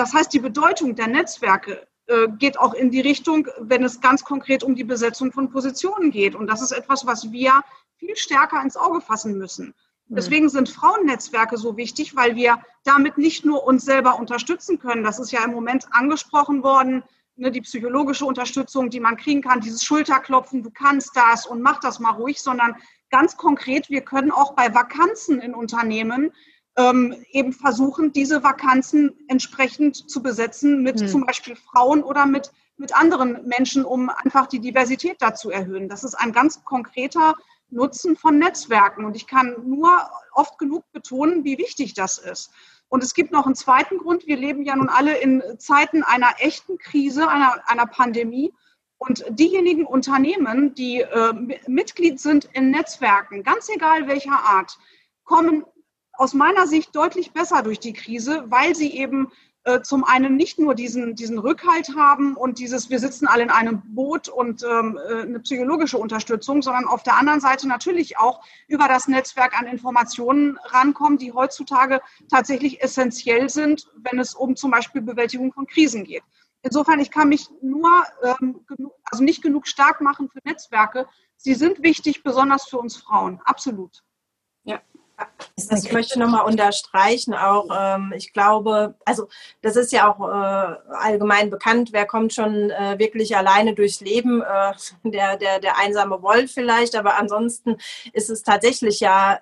Das heißt, die Bedeutung der Netzwerke äh, geht auch in die Richtung, wenn es ganz konkret um die Besetzung von Positionen geht. Und das ist etwas, was wir viel stärker ins Auge fassen müssen. Mhm. Deswegen sind Frauennetzwerke so wichtig, weil wir damit nicht nur uns selber unterstützen können. Das ist ja im Moment angesprochen worden, ne, die psychologische Unterstützung, die man kriegen kann, dieses Schulterklopfen, du kannst das und mach das mal ruhig, sondern ganz konkret, wir können auch bei Vakanzen in Unternehmen ähm, eben versuchen, diese Vakanzen entsprechend zu besetzen mit hm. zum Beispiel Frauen oder mit, mit anderen Menschen, um einfach die Diversität dazu erhöhen. Das ist ein ganz konkreter Nutzen von Netzwerken. Und ich kann nur oft genug betonen, wie wichtig das ist. Und es gibt noch einen zweiten Grund. Wir leben ja nun alle in Zeiten einer echten Krise, einer, einer Pandemie. Und diejenigen Unternehmen, die äh, Mitglied sind in Netzwerken, ganz egal welcher Art, kommen aus meiner Sicht deutlich besser durch die Krise, weil sie eben äh, zum einen nicht nur diesen, diesen Rückhalt haben und dieses, wir sitzen alle in einem Boot und ähm, äh, eine psychologische Unterstützung, sondern auf der anderen Seite natürlich auch über das Netzwerk an Informationen rankommen, die heutzutage tatsächlich essentiell sind, wenn es um zum Beispiel Bewältigung von Krisen geht. Insofern, ich kann mich nur, ähm, also nicht genug stark machen für Netzwerke. Sie sind wichtig, besonders für uns Frauen, absolut. Das ich möchte nochmal unterstreichen, auch ähm, ich glaube, also das ist ja auch äh, allgemein bekannt, wer kommt schon äh, wirklich alleine durchs Leben, äh, der, der, der einsame Wolf vielleicht, aber ansonsten ist es tatsächlich ja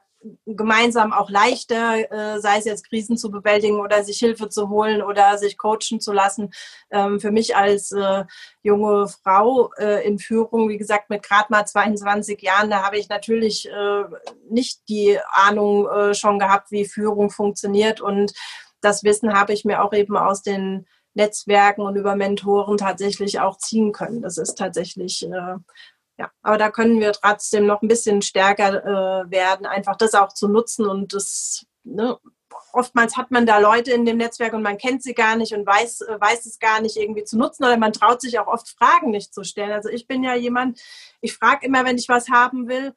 gemeinsam auch leichter, äh, sei es jetzt Krisen zu bewältigen oder sich Hilfe zu holen oder sich coachen zu lassen. Ähm, für mich als äh, junge Frau äh, in Führung, wie gesagt, mit gerade mal 22 Jahren, da habe ich natürlich äh, nicht die Ahnung äh, schon gehabt, wie Führung funktioniert. Und das Wissen habe ich mir auch eben aus den Netzwerken und über Mentoren tatsächlich auch ziehen können. Das ist tatsächlich äh, ja, aber da können wir trotzdem noch ein bisschen stärker äh, werden, einfach das auch zu nutzen und das, ne, oftmals hat man da Leute in dem Netzwerk und man kennt sie gar nicht und weiß, äh, weiß es gar nicht irgendwie zu nutzen oder man traut sich auch oft Fragen nicht zu stellen. Also ich bin ja jemand, ich frage immer, wenn ich was haben will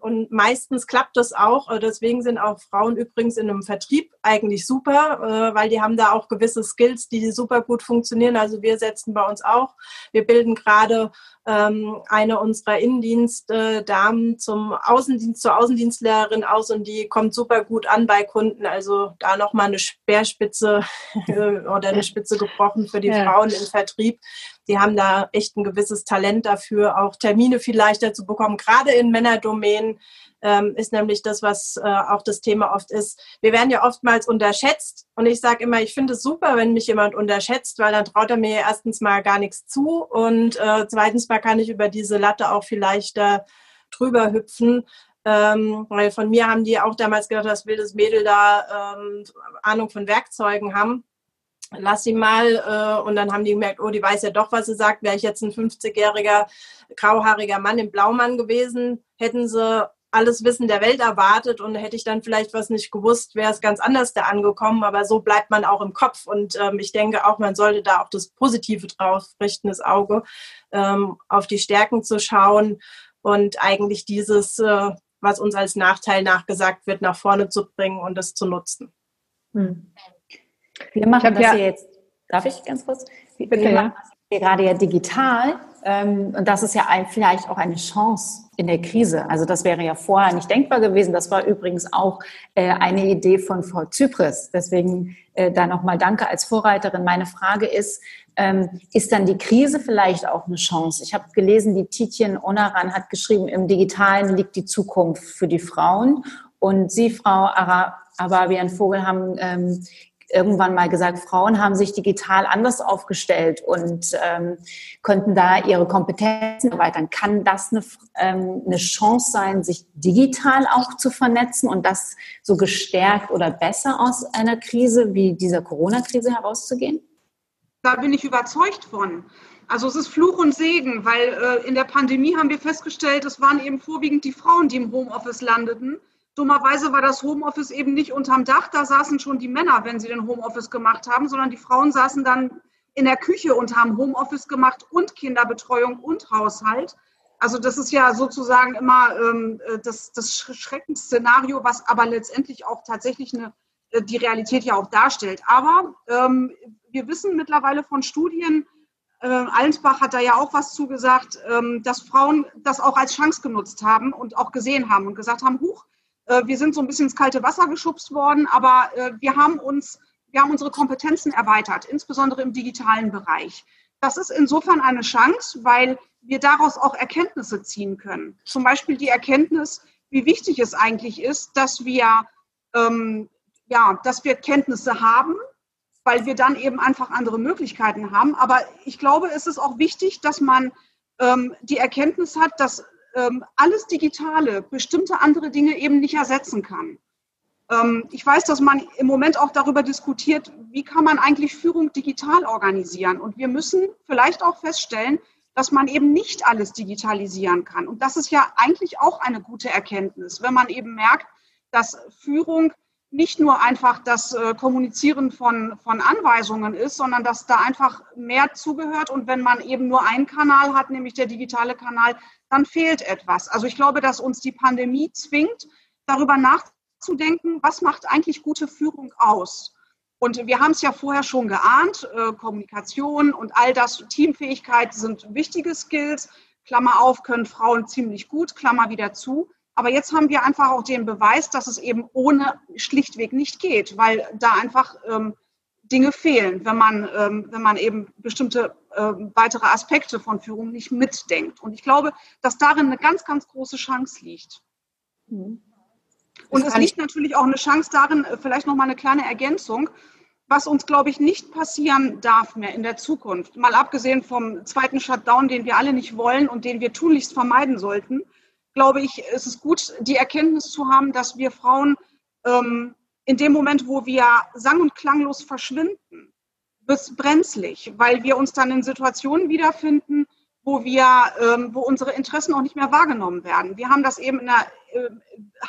und meistens klappt das auch. Äh, deswegen sind auch Frauen übrigens in einem Vertrieb eigentlich super, äh, weil die haben da auch gewisse Skills, die super gut funktionieren. Also wir setzen bei uns auch. Wir bilden gerade ähm, eine unserer Innendienstdamen zum Außendienst, zur Außendienstlehrerin aus und die kommt super gut an bei Kunden. Also da nochmal eine Speerspitze oder eine Spitze gebrochen für die ja. Frauen im Vertrieb. Die haben da echt ein gewisses Talent dafür, auch Termine viel leichter zu bekommen, gerade in Männerdomänen ähm, ist nämlich das, was äh, auch das Thema oft ist. Wir werden ja oftmals unterschätzt und ich sage immer, ich finde es super, wenn mich jemand unterschätzt, weil dann traut er mir erstens mal gar nichts zu und äh, zweitens mal kann ich über diese Latte auch vielleicht äh, drüber hüpfen. Ähm, weil von mir haben die auch damals gedacht, dass wildes Mädel da ähm, Ahnung von Werkzeugen haben lass sie mal. Äh, und dann haben die gemerkt, oh, die weiß ja doch, was sie sagt. Wäre ich jetzt ein 50-jähriger, grauhaariger Mann im Blaumann gewesen, hätten sie alles Wissen der Welt erwartet und hätte ich dann vielleicht was nicht gewusst, wäre es ganz anders da angekommen. Aber so bleibt man auch im Kopf. Und ähm, ich denke auch, man sollte da auch das Positive drauf richten, das Auge, ähm, auf die Stärken zu schauen und eigentlich dieses, äh, was uns als Nachteil nachgesagt wird, nach vorne zu bringen und das zu nutzen. Hm. Wir machen das ja jetzt. Darf ich ganz kurz? Wir, Bitte, wir machen das hier gerade ja digital. Ähm, und das ist ja ein, vielleicht auch eine Chance in der Krise. Also das wäre ja vorher nicht denkbar gewesen. Das war übrigens auch äh, eine Idee von Frau Zypris. Deswegen äh, da nochmal Danke als Vorreiterin. Meine Frage ist, ähm, ist dann die Krise vielleicht auch eine Chance? Ich habe gelesen, die Titjen Onaran hat geschrieben, im Digitalen liegt die Zukunft für die Frauen. Und Sie, Frau Ara Ababian Vogel, haben ähm, irgendwann mal gesagt, Frauen haben sich digital anders aufgestellt und ähm, konnten da ihre Kompetenzen erweitern. Kann das eine, ähm, eine Chance sein, sich digital auch zu vernetzen und das so gestärkt oder besser aus einer Krise wie dieser Corona-Krise herauszugehen? Da bin ich überzeugt von. Also es ist Fluch und Segen, weil äh, in der Pandemie haben wir festgestellt, es waren eben vorwiegend die Frauen, die im Homeoffice landeten. Dummerweise war das Homeoffice eben nicht unterm Dach, da saßen schon die Männer, wenn sie den Homeoffice gemacht haben, sondern die Frauen saßen dann in der Küche und haben Homeoffice gemacht und Kinderbetreuung und Haushalt. Also das ist ja sozusagen immer ähm, das, das Schreckensszenario, was aber letztendlich auch tatsächlich eine, äh, die Realität ja auch darstellt. Aber ähm, wir wissen mittlerweile von Studien, äh, Allensbach hat da ja auch was zugesagt, ähm, dass Frauen das auch als Chance genutzt haben und auch gesehen haben und gesagt haben, huch, äh, wir sind so ein bisschen ins kalte Wasser geschubst worden, aber äh, wir haben uns, wir haben unsere Kompetenzen erweitert, insbesondere im digitalen Bereich. Das ist insofern eine Chance, weil wir daraus auch Erkenntnisse ziehen können. Zum Beispiel die Erkenntnis, wie wichtig es eigentlich ist, dass wir, ähm, ja, dass wir Kenntnisse haben, weil wir dann eben einfach andere Möglichkeiten haben. Aber ich glaube, es ist auch wichtig, dass man ähm, die Erkenntnis hat, dass ähm, alles Digitale bestimmte andere Dinge eben nicht ersetzen kann. Ähm, ich weiß, dass man im Moment auch darüber diskutiert, wie kann man eigentlich Führung digital organisieren. Und wir müssen vielleicht auch feststellen, dass man eben nicht alles digitalisieren kann. Und das ist ja eigentlich auch eine gute Erkenntnis, wenn man eben merkt, dass Führung nicht nur einfach das äh, Kommunizieren von, von Anweisungen ist, sondern dass da einfach mehr zugehört. Und wenn man eben nur einen Kanal hat, nämlich der digitale Kanal, dann fehlt etwas. Also ich glaube, dass uns die Pandemie zwingt, darüber nachzudenken, was macht eigentlich gute Führung aus. Und wir haben es ja vorher schon geahnt, äh, Kommunikation und all das, Teamfähigkeit sind wichtige Skills. Klammer auf, können Frauen ziemlich gut, Klammer wieder zu. Aber jetzt haben wir einfach auch den Beweis, dass es eben ohne schlichtweg nicht geht, weil da einfach ähm, Dinge fehlen, wenn man, ähm, wenn man eben bestimmte ähm, weitere Aspekte von Führung nicht mitdenkt. Und ich glaube, dass darin eine ganz, ganz große Chance liegt. Mhm. Und es liegt natürlich auch eine Chance darin, äh, vielleicht noch mal eine kleine Ergänzung, was uns, glaube ich, nicht passieren darf mehr in der Zukunft, mal abgesehen vom zweiten Shutdown, den wir alle nicht wollen und den wir tunlichst vermeiden sollten, glaube ich, ist es gut, die Erkenntnis zu haben, dass wir Frauen ähm, in dem Moment, wo wir sang- und klanglos verschwinden, wird es brenzlig, weil wir uns dann in Situationen wiederfinden, wo wir, ähm, wo unsere Interessen auch nicht mehr wahrgenommen werden. Wir haben das eben in der äh,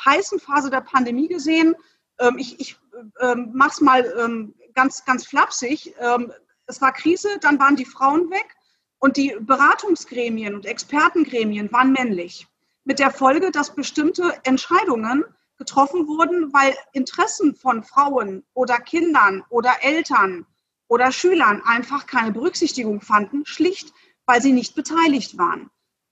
heißen Phase der Pandemie gesehen. Ähm, ich ich ähm, mache es mal ähm, ganz, ganz flapsig. Ähm, es war Krise, dann waren die Frauen weg und die Beratungsgremien und Expertengremien waren männlich mit der Folge, dass bestimmte Entscheidungen getroffen wurden, weil Interessen von Frauen oder Kindern oder Eltern oder Schülern einfach keine Berücksichtigung fanden, schlicht, weil sie nicht beteiligt waren.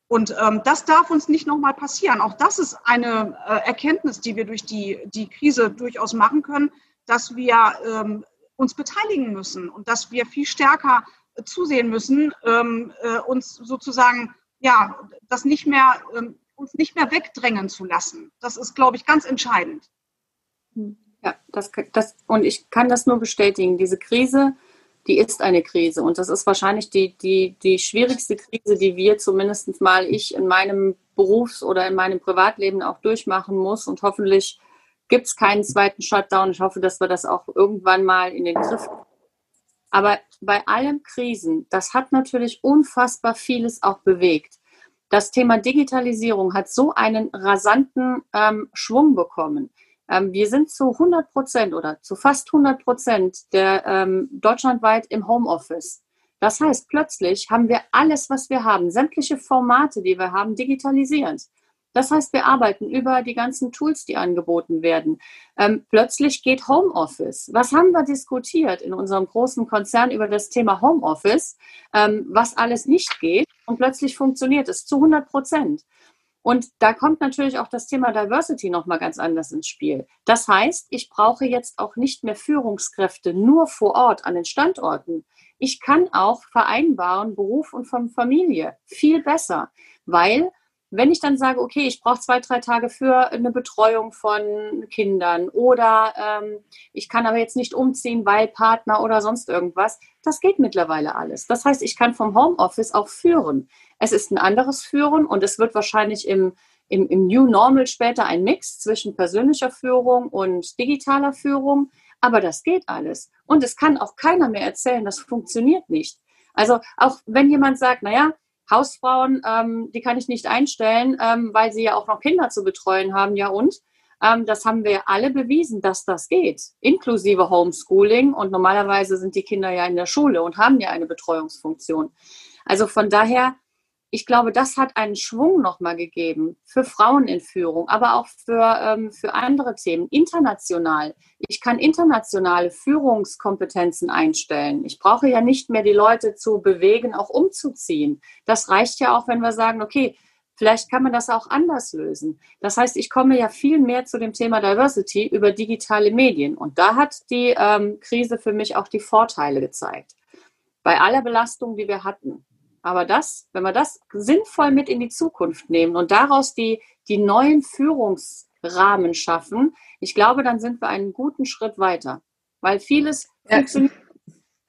Und ähm, das darf uns nicht nochmal passieren. Auch das ist eine äh, Erkenntnis, die wir durch die, die Krise durchaus machen können, dass wir ähm, uns beteiligen müssen und dass wir viel stärker äh, zusehen müssen, ähm, äh, uns sozusagen, ja, das nicht mehr ähm, uns nicht mehr wegdrängen zu lassen. Das ist, glaube ich, ganz entscheidend. Ja, das, das, und ich kann das nur bestätigen. Diese Krise, die ist eine Krise. Und das ist wahrscheinlich die, die, die schwierigste Krise, die wir zumindest mal ich in meinem Berufs- oder in meinem Privatleben auch durchmachen muss. Und hoffentlich gibt es keinen zweiten Shutdown. Ich hoffe, dass wir das auch irgendwann mal in den Griff kriegen. Aber bei allen Krisen, das hat natürlich unfassbar vieles auch bewegt das Thema Digitalisierung hat so einen rasanten ähm, Schwung bekommen. Ähm, wir sind zu 100 Prozent oder zu fast 100 Prozent der ähm, deutschlandweit im Homeoffice. Das heißt, plötzlich haben wir alles, was wir haben, sämtliche Formate, die wir haben, digitalisiert. Das heißt, wir arbeiten über die ganzen Tools, die angeboten werden. Ähm, plötzlich geht Homeoffice. Was haben wir diskutiert in unserem großen Konzern über das Thema Homeoffice, ähm, was alles nicht geht? Und plötzlich funktioniert es zu 100 Prozent. Und da kommt natürlich auch das Thema Diversity nochmal ganz anders ins Spiel. Das heißt, ich brauche jetzt auch nicht mehr Führungskräfte nur vor Ort an den Standorten. Ich kann auch vereinbaren Beruf und Familie viel besser, weil wenn ich dann sage, okay, ich brauche zwei, drei Tage für eine Betreuung von Kindern oder ähm, ich kann aber jetzt nicht umziehen, weil Partner oder sonst irgendwas, das geht mittlerweile alles. Das heißt, ich kann vom Homeoffice auch führen. Es ist ein anderes Führen und es wird wahrscheinlich im, im, im New Normal später ein Mix zwischen persönlicher Führung und digitaler Führung. Aber das geht alles. Und es kann auch keiner mehr erzählen, das funktioniert nicht. Also auch wenn jemand sagt, naja, Hausfrauen, ähm, die kann ich nicht einstellen, ähm, weil sie ja auch noch Kinder zu betreuen haben, ja und? Ähm, das haben wir alle bewiesen, dass das geht, inklusive Homeschooling. Und normalerweise sind die Kinder ja in der Schule und haben ja eine Betreuungsfunktion. Also von daher ich glaube, das hat einen Schwung nochmal gegeben für Frauen in Führung, aber auch für, ähm, für andere Themen, international. Ich kann internationale Führungskompetenzen einstellen. Ich brauche ja nicht mehr die Leute zu bewegen, auch umzuziehen. Das reicht ja auch, wenn wir sagen, okay, vielleicht kann man das auch anders lösen. Das heißt, ich komme ja viel mehr zu dem Thema Diversity über digitale Medien. Und da hat die ähm, Krise für mich auch die Vorteile gezeigt. Bei aller Belastung, die wir hatten. Aber das, wenn wir das sinnvoll mit in die Zukunft nehmen und daraus die, die neuen Führungsrahmen schaffen, ich glaube, dann sind wir einen guten Schritt weiter. Weil vieles ja. funktioniert.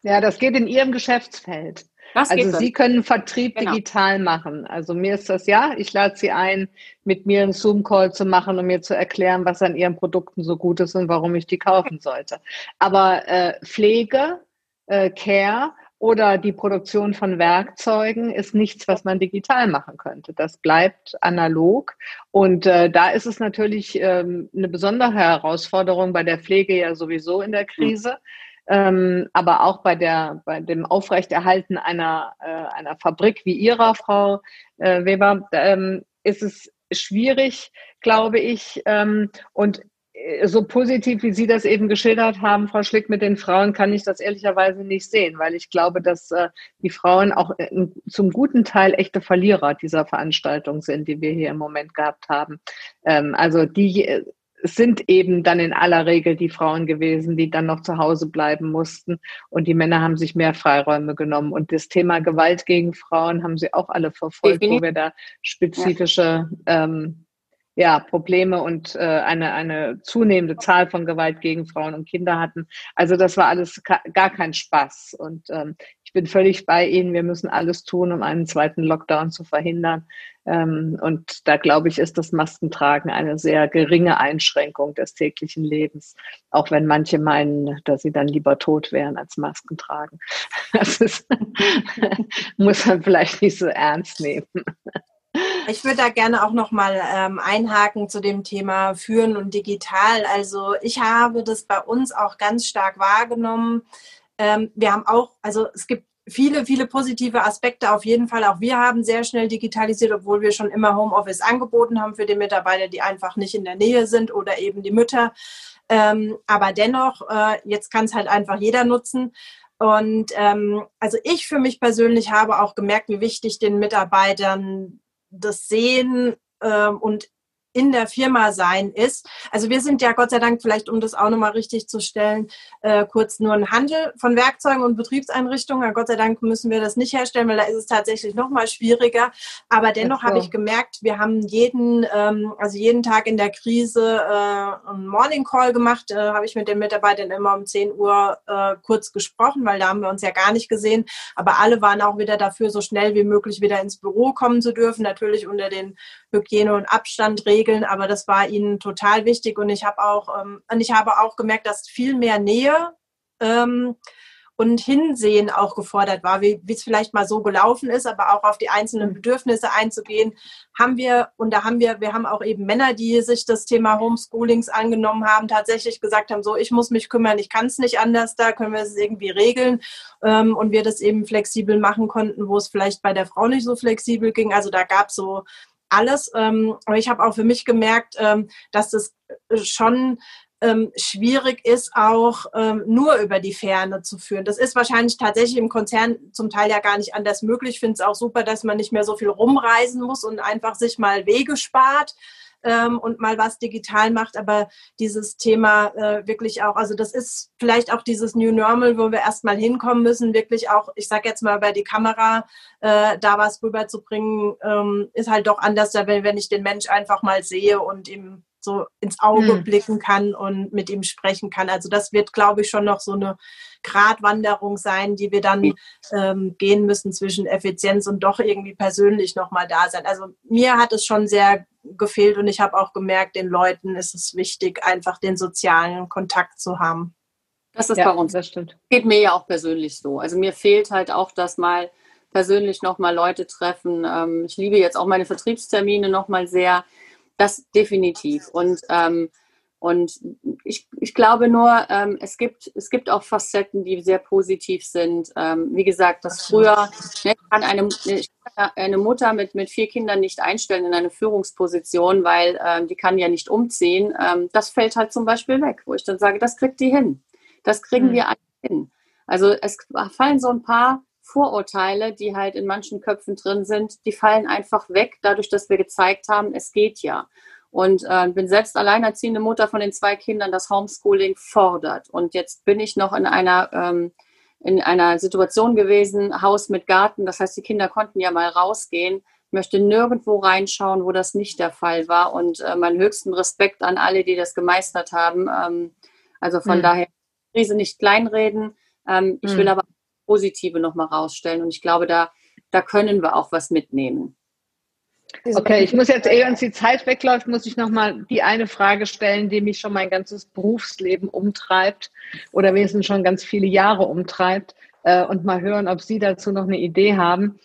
Ja, das geht in Ihrem Geschäftsfeld. Das also Sie können Vertrieb genau. digital machen. Also mir ist das ja, ich lade Sie ein, mit mir einen Zoom-Call zu machen und mir zu erklären, was an Ihren Produkten so gut ist und warum ich die kaufen sollte. Aber äh, Pflege, äh, Care oder die Produktion von Werkzeugen ist nichts, was man digital machen könnte. Das bleibt analog. Und äh, da ist es natürlich ähm, eine besondere Herausforderung bei der Pflege ja sowieso in der Krise. Ähm, aber auch bei der bei dem Aufrechterhalten einer äh, einer Fabrik wie ihrer Frau äh, Weber ähm, ist es schwierig, glaube ich. Ähm, und so positiv, wie Sie das eben geschildert haben, Frau Schlick, mit den Frauen, kann ich das ehrlicherweise nicht sehen, weil ich glaube, dass äh, die Frauen auch äh, zum guten Teil echte Verlierer dieser Veranstaltung sind, die wir hier im Moment gehabt haben. Ähm, also die äh, sind eben dann in aller Regel die Frauen gewesen, die dann noch zu Hause bleiben mussten. Und die Männer haben sich mehr Freiräume genommen. Und das Thema Gewalt gegen Frauen haben sie auch alle verfolgt, wo wir da spezifische ähm, ja, Probleme und äh, eine, eine zunehmende Zahl von Gewalt gegen Frauen und Kinder hatten. Also das war alles gar kein Spaß. Und ähm, ich bin völlig bei Ihnen. Wir müssen alles tun, um einen zweiten Lockdown zu verhindern. Ähm, und da glaube ich, ist das Maskentragen eine sehr geringe Einschränkung des täglichen Lebens, auch wenn manche meinen, dass sie dann lieber tot wären als Masken tragen. Das ist, muss man vielleicht nicht so ernst nehmen. Ich würde da gerne auch noch mal ähm, einhaken zu dem Thema Führen und Digital. Also ich habe das bei uns auch ganz stark wahrgenommen. Ähm, wir haben auch, also es gibt viele, viele positive Aspekte auf jeden Fall. Auch wir haben sehr schnell digitalisiert, obwohl wir schon immer Homeoffice angeboten haben für die Mitarbeiter, die einfach nicht in der Nähe sind oder eben die Mütter. Ähm, aber dennoch, äh, jetzt kann es halt einfach jeder nutzen. Und ähm, also ich für mich persönlich habe auch gemerkt, wie wichtig den Mitarbeitern das Sehen ähm, und in der Firma sein ist. Also wir sind ja Gott sei Dank, vielleicht um das auch nochmal richtig zu stellen, äh, kurz nur ein Handel von Werkzeugen und Betriebseinrichtungen. Ja, Gott sei Dank müssen wir das nicht herstellen, weil da ist es tatsächlich nochmal schwieriger. Aber dennoch habe ich gemerkt, wir haben jeden, ähm, also jeden Tag in der Krise äh, einen Morning Call gemacht, äh, habe ich mit den Mitarbeitern immer um 10 Uhr äh, kurz gesprochen, weil da haben wir uns ja gar nicht gesehen. Aber alle waren auch wieder dafür, so schnell wie möglich wieder ins Büro kommen zu dürfen, natürlich unter den Hygiene- und Abstandregeln, aber das war ihnen total wichtig. Und ich habe auch, ähm, und ich habe auch gemerkt, dass viel mehr Nähe ähm, und Hinsehen auch gefordert war, wie es vielleicht mal so gelaufen ist, aber auch auf die einzelnen Bedürfnisse einzugehen, haben wir, und da haben wir, wir haben auch eben Männer, die sich das Thema Homeschoolings angenommen haben, tatsächlich gesagt haben, so, ich muss mich kümmern, ich kann es nicht anders, da können wir es irgendwie regeln. Ähm, und wir das eben flexibel machen konnten, wo es vielleicht bei der Frau nicht so flexibel ging. Also da gab es so alles. Ähm, aber ich habe auch für mich gemerkt, ähm, dass das schon ähm, schwierig ist, auch ähm, nur über die Ferne zu führen. Das ist wahrscheinlich tatsächlich im Konzern zum Teil ja gar nicht anders möglich. Ich finde es auch super, dass man nicht mehr so viel rumreisen muss und einfach sich mal Wege spart ähm, und mal was digital macht. Aber dieses Thema äh, wirklich auch, also das ist vielleicht auch dieses New Normal, wo wir erstmal hinkommen müssen, wirklich auch, ich sage jetzt mal bei die Kamera, äh, da was rüberzubringen, ähm, ist halt doch anders, wenn, wenn ich den Mensch einfach mal sehe und ihm so ins Auge hm. blicken kann und mit ihm sprechen kann. Also das wird, glaube ich, schon noch so eine Gratwanderung sein, die wir dann ähm, gehen müssen zwischen Effizienz und doch irgendwie persönlich nochmal da sein. Also mir hat es schon sehr gefehlt und ich habe auch gemerkt, den Leuten ist es wichtig, einfach den sozialen Kontakt zu haben. Das ist ja, bei uns. Das stimmt. Geht mir ja auch persönlich so. Also mir fehlt halt auch das mal persönlich nochmal Leute treffen. Ähm, ich liebe jetzt auch meine Vertriebstermine nochmal sehr. Das definitiv. Und ähm, und ich, ich glaube nur, ähm, es, gibt, es gibt auch Facetten, die sehr positiv sind. Ähm, wie gesagt, das früher ne, kann eine, eine Mutter mit, mit vier Kindern nicht einstellen in eine Führungsposition, weil ähm, die kann ja nicht umziehen. Ähm, das fällt halt zum Beispiel weg, wo ich dann sage, das kriegt die hin. Das kriegen mhm. wir alle hin. Also es fallen so ein paar Vorurteile, die halt in manchen Köpfen drin sind, die fallen einfach weg, dadurch, dass wir gezeigt haben, es geht ja und äh, bin selbst alleinerziehende Mutter von den zwei Kindern, das Homeschooling fordert. Und jetzt bin ich noch in einer, ähm, in einer Situation gewesen, Haus mit Garten, das heißt, die Kinder konnten ja mal rausgehen, möchte nirgendwo reinschauen, wo das nicht der Fall war. Und äh, meinen höchsten Respekt an alle, die das gemeistert haben. Ähm, also von mhm. daher, Krise nicht kleinreden. Ähm, ich mhm. will aber Positive nochmal rausstellen. Und ich glaube, da, da können wir auch was mitnehmen. Okay, ich muss jetzt, ehe uns die Zeit wegläuft, muss ich nochmal die eine Frage stellen, die mich schon mein ganzes Berufsleben umtreibt oder wenigstens schon ganz viele Jahre umtreibt. äh, und mal hören, ob Sie dazu noch eine Idee haben.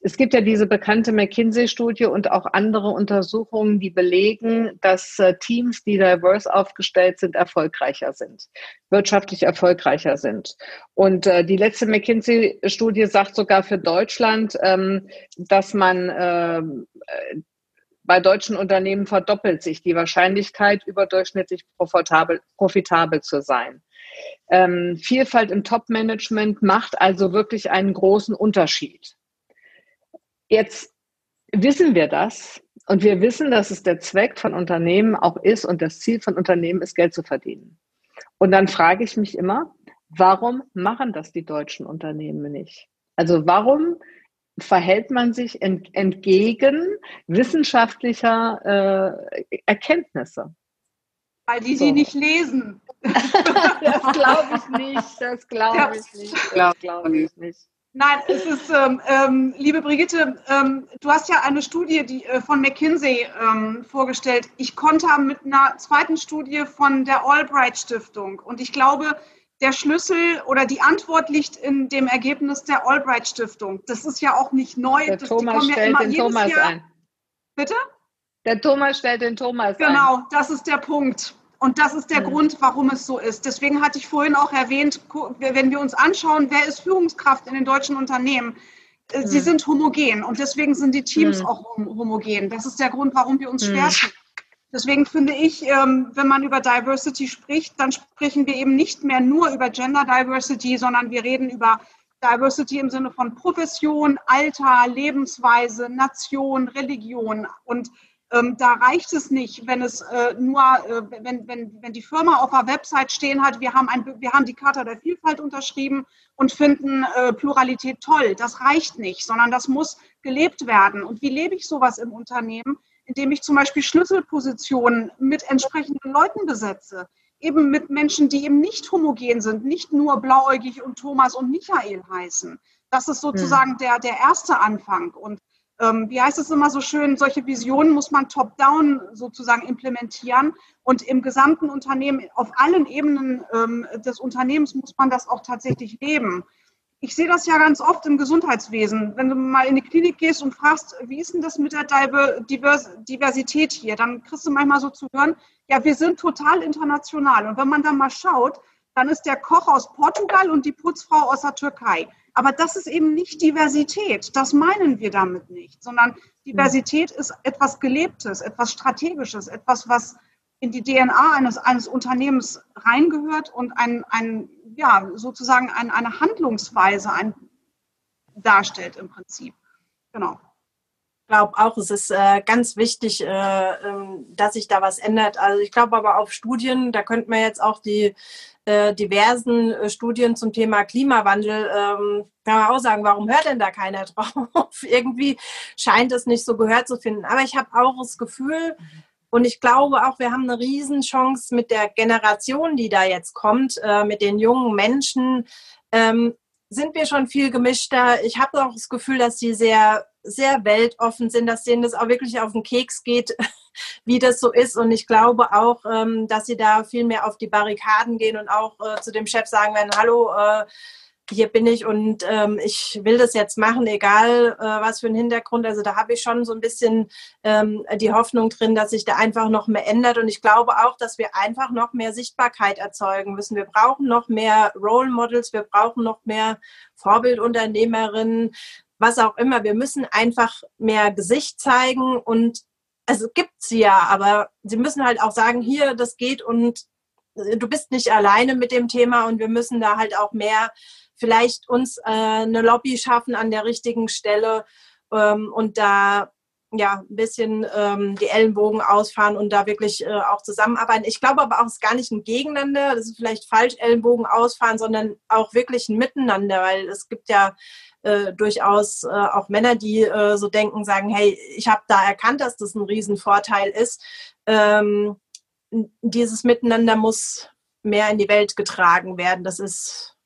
Es gibt ja diese bekannte McKinsey-Studie und auch andere Untersuchungen, die belegen, dass äh, Teams, die diverse aufgestellt sind, erfolgreicher sind, wirtschaftlich erfolgreicher sind. Und äh, die letzte McKinsey-Studie sagt sogar für Deutschland, ähm, dass man ähm, äh, bei deutschen Unternehmen verdoppelt sich die Wahrscheinlichkeit, überdurchschnittlich profitabel, profitabel zu sein. Ähm, Vielfalt im Top-Management macht also wirklich einen großen Unterschied. Jetzt wissen wir das und wir wissen, dass es der Zweck von Unternehmen auch ist und das Ziel von Unternehmen ist, Geld zu verdienen. Und dann frage ich mich immer, warum machen das die deutschen Unternehmen nicht? Also warum verhält man sich ent entgegen wissenschaftlicher äh, Erkenntnisse? Weil die so. sie nicht lesen. das glaube ich nicht. Das glaube ich nicht. Das glaube ich nicht. Nein, es ist, ähm, ähm, liebe Brigitte, ähm, du hast ja eine Studie die, äh, von McKinsey ähm, vorgestellt. Ich konnte mit einer zweiten Studie von der Albright Stiftung und ich glaube, der Schlüssel oder die Antwort liegt in dem Ergebnis der Albright Stiftung. Das ist ja auch nicht neu. Der das, Thomas stellt ja den Thomas Jahr. ein. Bitte? Der Thomas stellt den Thomas genau, ein. Genau, das ist der Punkt. Und das ist der mhm. Grund, warum es so ist. Deswegen hatte ich vorhin auch erwähnt, wenn wir uns anschauen, wer ist Führungskraft in den deutschen Unternehmen, mhm. sie sind homogen und deswegen sind die Teams mhm. auch homogen. Das ist der Grund, warum wir uns mhm. schwer tun. Deswegen finde ich, ähm, wenn man über Diversity spricht, dann sprechen wir eben nicht mehr nur über Gender Diversity, sondern wir reden über Diversity im Sinne von Profession, Alter, Lebensweise, Nation, Religion. Und ähm, da reicht es nicht, wenn es äh, nur, äh, wenn, wenn, wenn die Firma auf der Website stehen hat, wir haben, ein, wir haben die Charta der Vielfalt unterschrieben und finden äh, Pluralität toll. Das reicht nicht, sondern das muss gelebt werden. Und wie lebe ich sowas im Unternehmen? Indem ich zum Beispiel Schlüsselpositionen mit entsprechenden Leuten besetze. Eben mit Menschen, die eben nicht homogen sind, nicht nur blauäugig und Thomas und Michael heißen. Das ist sozusagen hm. der, der erste Anfang. Und ähm, wie heißt es immer so schön, solche Visionen muss man top-down sozusagen implementieren und im gesamten Unternehmen, auf allen Ebenen ähm, des Unternehmens muss man das auch tatsächlich leben. Ich sehe das ja ganz oft im Gesundheitswesen. Wenn du mal in die Klinik gehst und fragst, wie ist denn das mit der Diversität hier, dann kriegst du manchmal so zu hören, ja, wir sind total international. Und wenn man dann mal schaut, dann ist der Koch aus Portugal und die Putzfrau aus der Türkei. Aber das ist eben nicht Diversität. Das meinen wir damit nicht, sondern Diversität ist etwas Gelebtes, etwas Strategisches, etwas, was in die DNA eines, eines Unternehmens reingehört und ein, ein ja, sozusagen ein, eine Handlungsweise ein, darstellt im Prinzip. Genau. Ich glaube auch, es ist äh, ganz wichtig, äh, ähm, dass sich da was ändert. Also ich glaube aber auf Studien, da könnte man jetzt auch die äh, diversen äh, Studien zum Thema Klimawandel, ähm, kann man auch sagen, warum hört denn da keiner drauf? Irgendwie scheint es nicht so gehört zu finden. Aber ich habe auch das Gefühl, und ich glaube auch, wir haben eine Riesenchance mit der Generation, die da jetzt kommt, äh, mit den jungen Menschen, ähm, sind wir schon viel gemischter. Ich habe auch das Gefühl, dass sie sehr, sehr weltoffen sind, dass denen das auch wirklich auf den Keks geht, wie das so ist. Und ich glaube auch, ähm, dass sie da viel mehr auf die Barrikaden gehen und auch äh, zu dem Chef sagen werden, hallo, äh, hier bin ich und ähm, ich will das jetzt machen, egal äh, was für ein Hintergrund. Also da habe ich schon so ein bisschen ähm, die Hoffnung drin, dass sich da einfach noch mehr ändert. Und ich glaube auch, dass wir einfach noch mehr Sichtbarkeit erzeugen müssen. Wir brauchen noch mehr Role Models, wir brauchen noch mehr Vorbildunternehmerinnen, was auch immer. Wir müssen einfach mehr Gesicht zeigen und also gibt sie ja, aber sie müssen halt auch sagen, hier, das geht und äh, du bist nicht alleine mit dem Thema und wir müssen da halt auch mehr vielleicht uns äh, eine Lobby schaffen an der richtigen Stelle ähm, und da ja ein bisschen ähm, die Ellenbogen ausfahren und da wirklich äh, auch zusammenarbeiten. Ich glaube aber auch, es ist gar nicht ein Gegeneinander, das ist vielleicht falsch Ellenbogen ausfahren, sondern auch wirklich ein Miteinander, weil es gibt ja äh, durchaus äh, auch Männer, die äh, so denken, sagen, hey, ich habe da erkannt, dass das ein Riesenvorteil ist. Ähm, dieses Miteinander muss mehr in die Welt getragen werden. Das ist,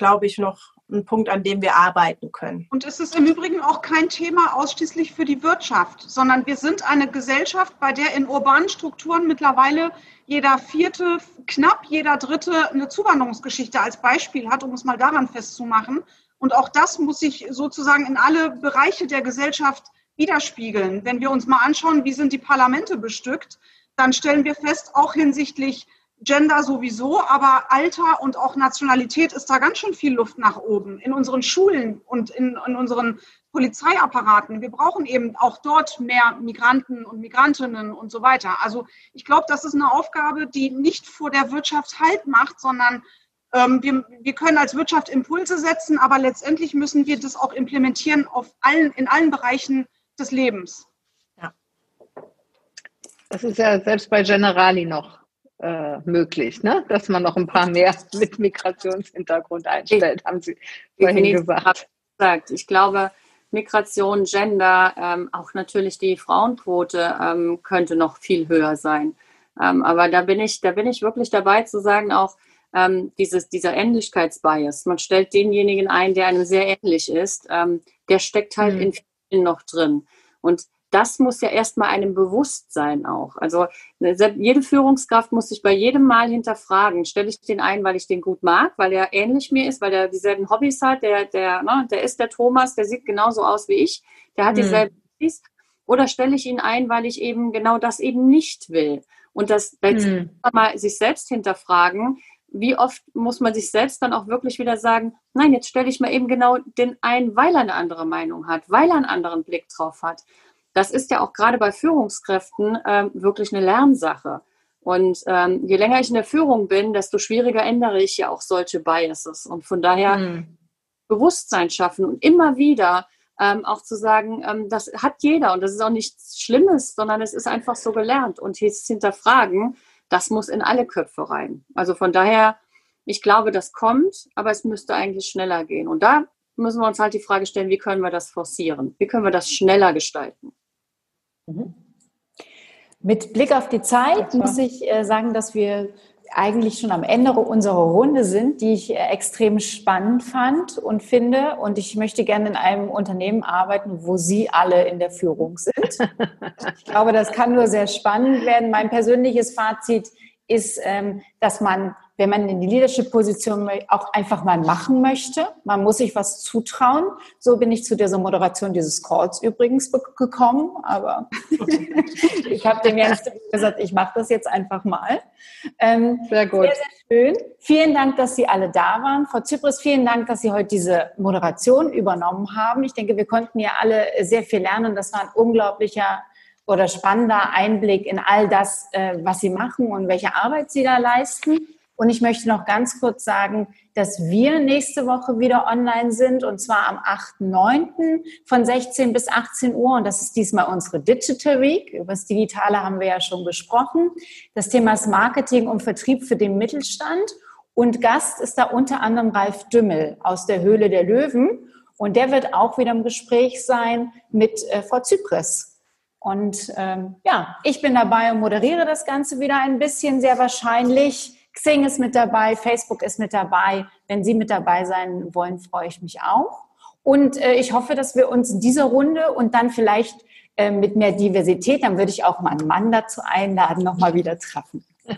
glaube ich, noch ein Punkt, an dem wir arbeiten können. Und es ist im Übrigen auch kein Thema ausschließlich für die Wirtschaft, sondern wir sind eine Gesellschaft, bei der in urbanen Strukturen mittlerweile jeder vierte, knapp jeder dritte eine Zuwanderungsgeschichte als Beispiel hat, um es mal daran festzumachen. Und auch das muss sich sozusagen in alle Bereiche der Gesellschaft widerspiegeln. Wenn wir uns mal anschauen, wie sind die Parlamente bestückt, dann stellen wir fest, auch hinsichtlich Gender sowieso, aber Alter und auch Nationalität ist da ganz schön viel Luft nach oben. In unseren Schulen und in, in unseren Polizeiapparaten. Wir brauchen eben auch dort mehr Migranten und Migrantinnen und so weiter. Also ich glaube, das ist eine Aufgabe, die nicht vor der Wirtschaft Halt macht, sondern ähm, wir, wir können als Wirtschaft Impulse setzen, aber letztendlich müssen wir das auch implementieren auf allen, in allen Bereichen des Lebens. Ja. Das ist ja selbst bei Generali noch äh, möglich, ne? dass man noch ein paar mehr mit Migrationshintergrund einstellt, haben Sie vorhin gesagt. Ich glaube, Migration, Gender, ähm, auch natürlich die Frauenquote ähm, könnte noch viel höher sein. Ähm, aber da bin ich, da bin ich wirklich dabei zu sagen, auch ähm, dieses, dieser Ähnlichkeitsbias. Man stellt denjenigen ein, der einem sehr ähnlich ist, ähm, der steckt halt mhm. in vielen noch drin. Und das muss ja erstmal einem bewusst sein auch. Also ne, jede Führungskraft muss sich bei jedem Mal hinterfragen, stelle ich den ein, weil ich den gut mag, weil er ähnlich mir ist, weil er dieselben Hobbys hat, der, der, ne, der ist der Thomas, der sieht genauso aus wie ich, der hat mhm. dieselben Hobbys, oder stelle ich ihn ein, weil ich eben genau das eben nicht will. Und das mhm. mal sich selbst hinterfragen, wie oft muss man sich selbst dann auch wirklich wieder sagen, nein, jetzt stelle ich mal eben genau den ein, weil er eine andere Meinung hat, weil er einen anderen Blick drauf hat das ist ja auch gerade bei Führungskräften ähm, wirklich eine Lernsache. Und ähm, je länger ich in der Führung bin, desto schwieriger ändere ich ja auch solche Biases. Und von daher mhm. Bewusstsein schaffen und immer wieder ähm, auch zu sagen, ähm, das hat jeder und das ist auch nichts Schlimmes, sondern es ist einfach so gelernt. Und jetzt hinterfragen, das muss in alle Köpfe rein. Also von daher, ich glaube, das kommt, aber es müsste eigentlich schneller gehen. Und da müssen wir uns halt die Frage stellen, wie können wir das forcieren? Wie können wir das schneller gestalten? Mhm. Mit Blick auf die Zeit muss ich äh, sagen, dass wir eigentlich schon am Ende unserer Runde sind, die ich äh, extrem spannend fand und finde. Und ich möchte gerne in einem Unternehmen arbeiten, wo Sie alle in der Führung sind. Ich glaube, das kann nur sehr spannend werden. Mein persönliches Fazit ist, ähm, dass man wenn man in die Leadership-Position auch einfach mal machen möchte. Man muss sich was zutrauen. So bin ich zu dieser Moderation dieses Calls übrigens gekommen. Aber ich habe dem Jens gesagt, ich mache das jetzt einfach mal. Ähm, sehr gut. Sehr, sehr schön. Vielen Dank, dass Sie alle da waren. Frau Zypris, vielen Dank, dass Sie heute diese Moderation übernommen haben. Ich denke, wir konnten ja alle sehr viel lernen. Das war ein unglaublicher oder spannender Einblick in all das, äh, was Sie machen und welche Arbeit Sie da leisten. Und ich möchte noch ganz kurz sagen, dass wir nächste Woche wieder online sind und zwar am 8.9. von 16 bis 18 Uhr. Und das ist diesmal unsere Digital Week. Über das Digitale haben wir ja schon gesprochen. Das Thema ist Marketing und Vertrieb für den Mittelstand. Und Gast ist da unter anderem Ralf Dümmel aus der Höhle der Löwen. Und der wird auch wieder im Gespräch sein mit äh, Frau Zypris. Und ähm, ja, ich bin dabei und moderiere das Ganze wieder ein bisschen, sehr wahrscheinlich. Xing ist mit dabei, Facebook ist mit dabei. Wenn Sie mit dabei sein wollen, freue ich mich auch. Und äh, ich hoffe, dass wir uns in dieser Runde und dann vielleicht äh, mit mehr Diversität, dann würde ich auch mal einen Mann dazu einladen, nochmal wieder treffen.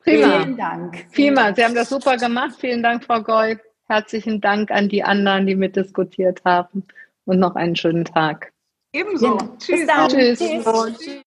Prima. Vielen Dank. Prima, Sie haben das super gemacht. Vielen Dank, Frau Gold. Herzlichen Dank an die anderen, die mitdiskutiert haben. Und noch einen schönen Tag. Ebenso. Ja. Tschüss. Bis dann. Tschüss. Tschüss.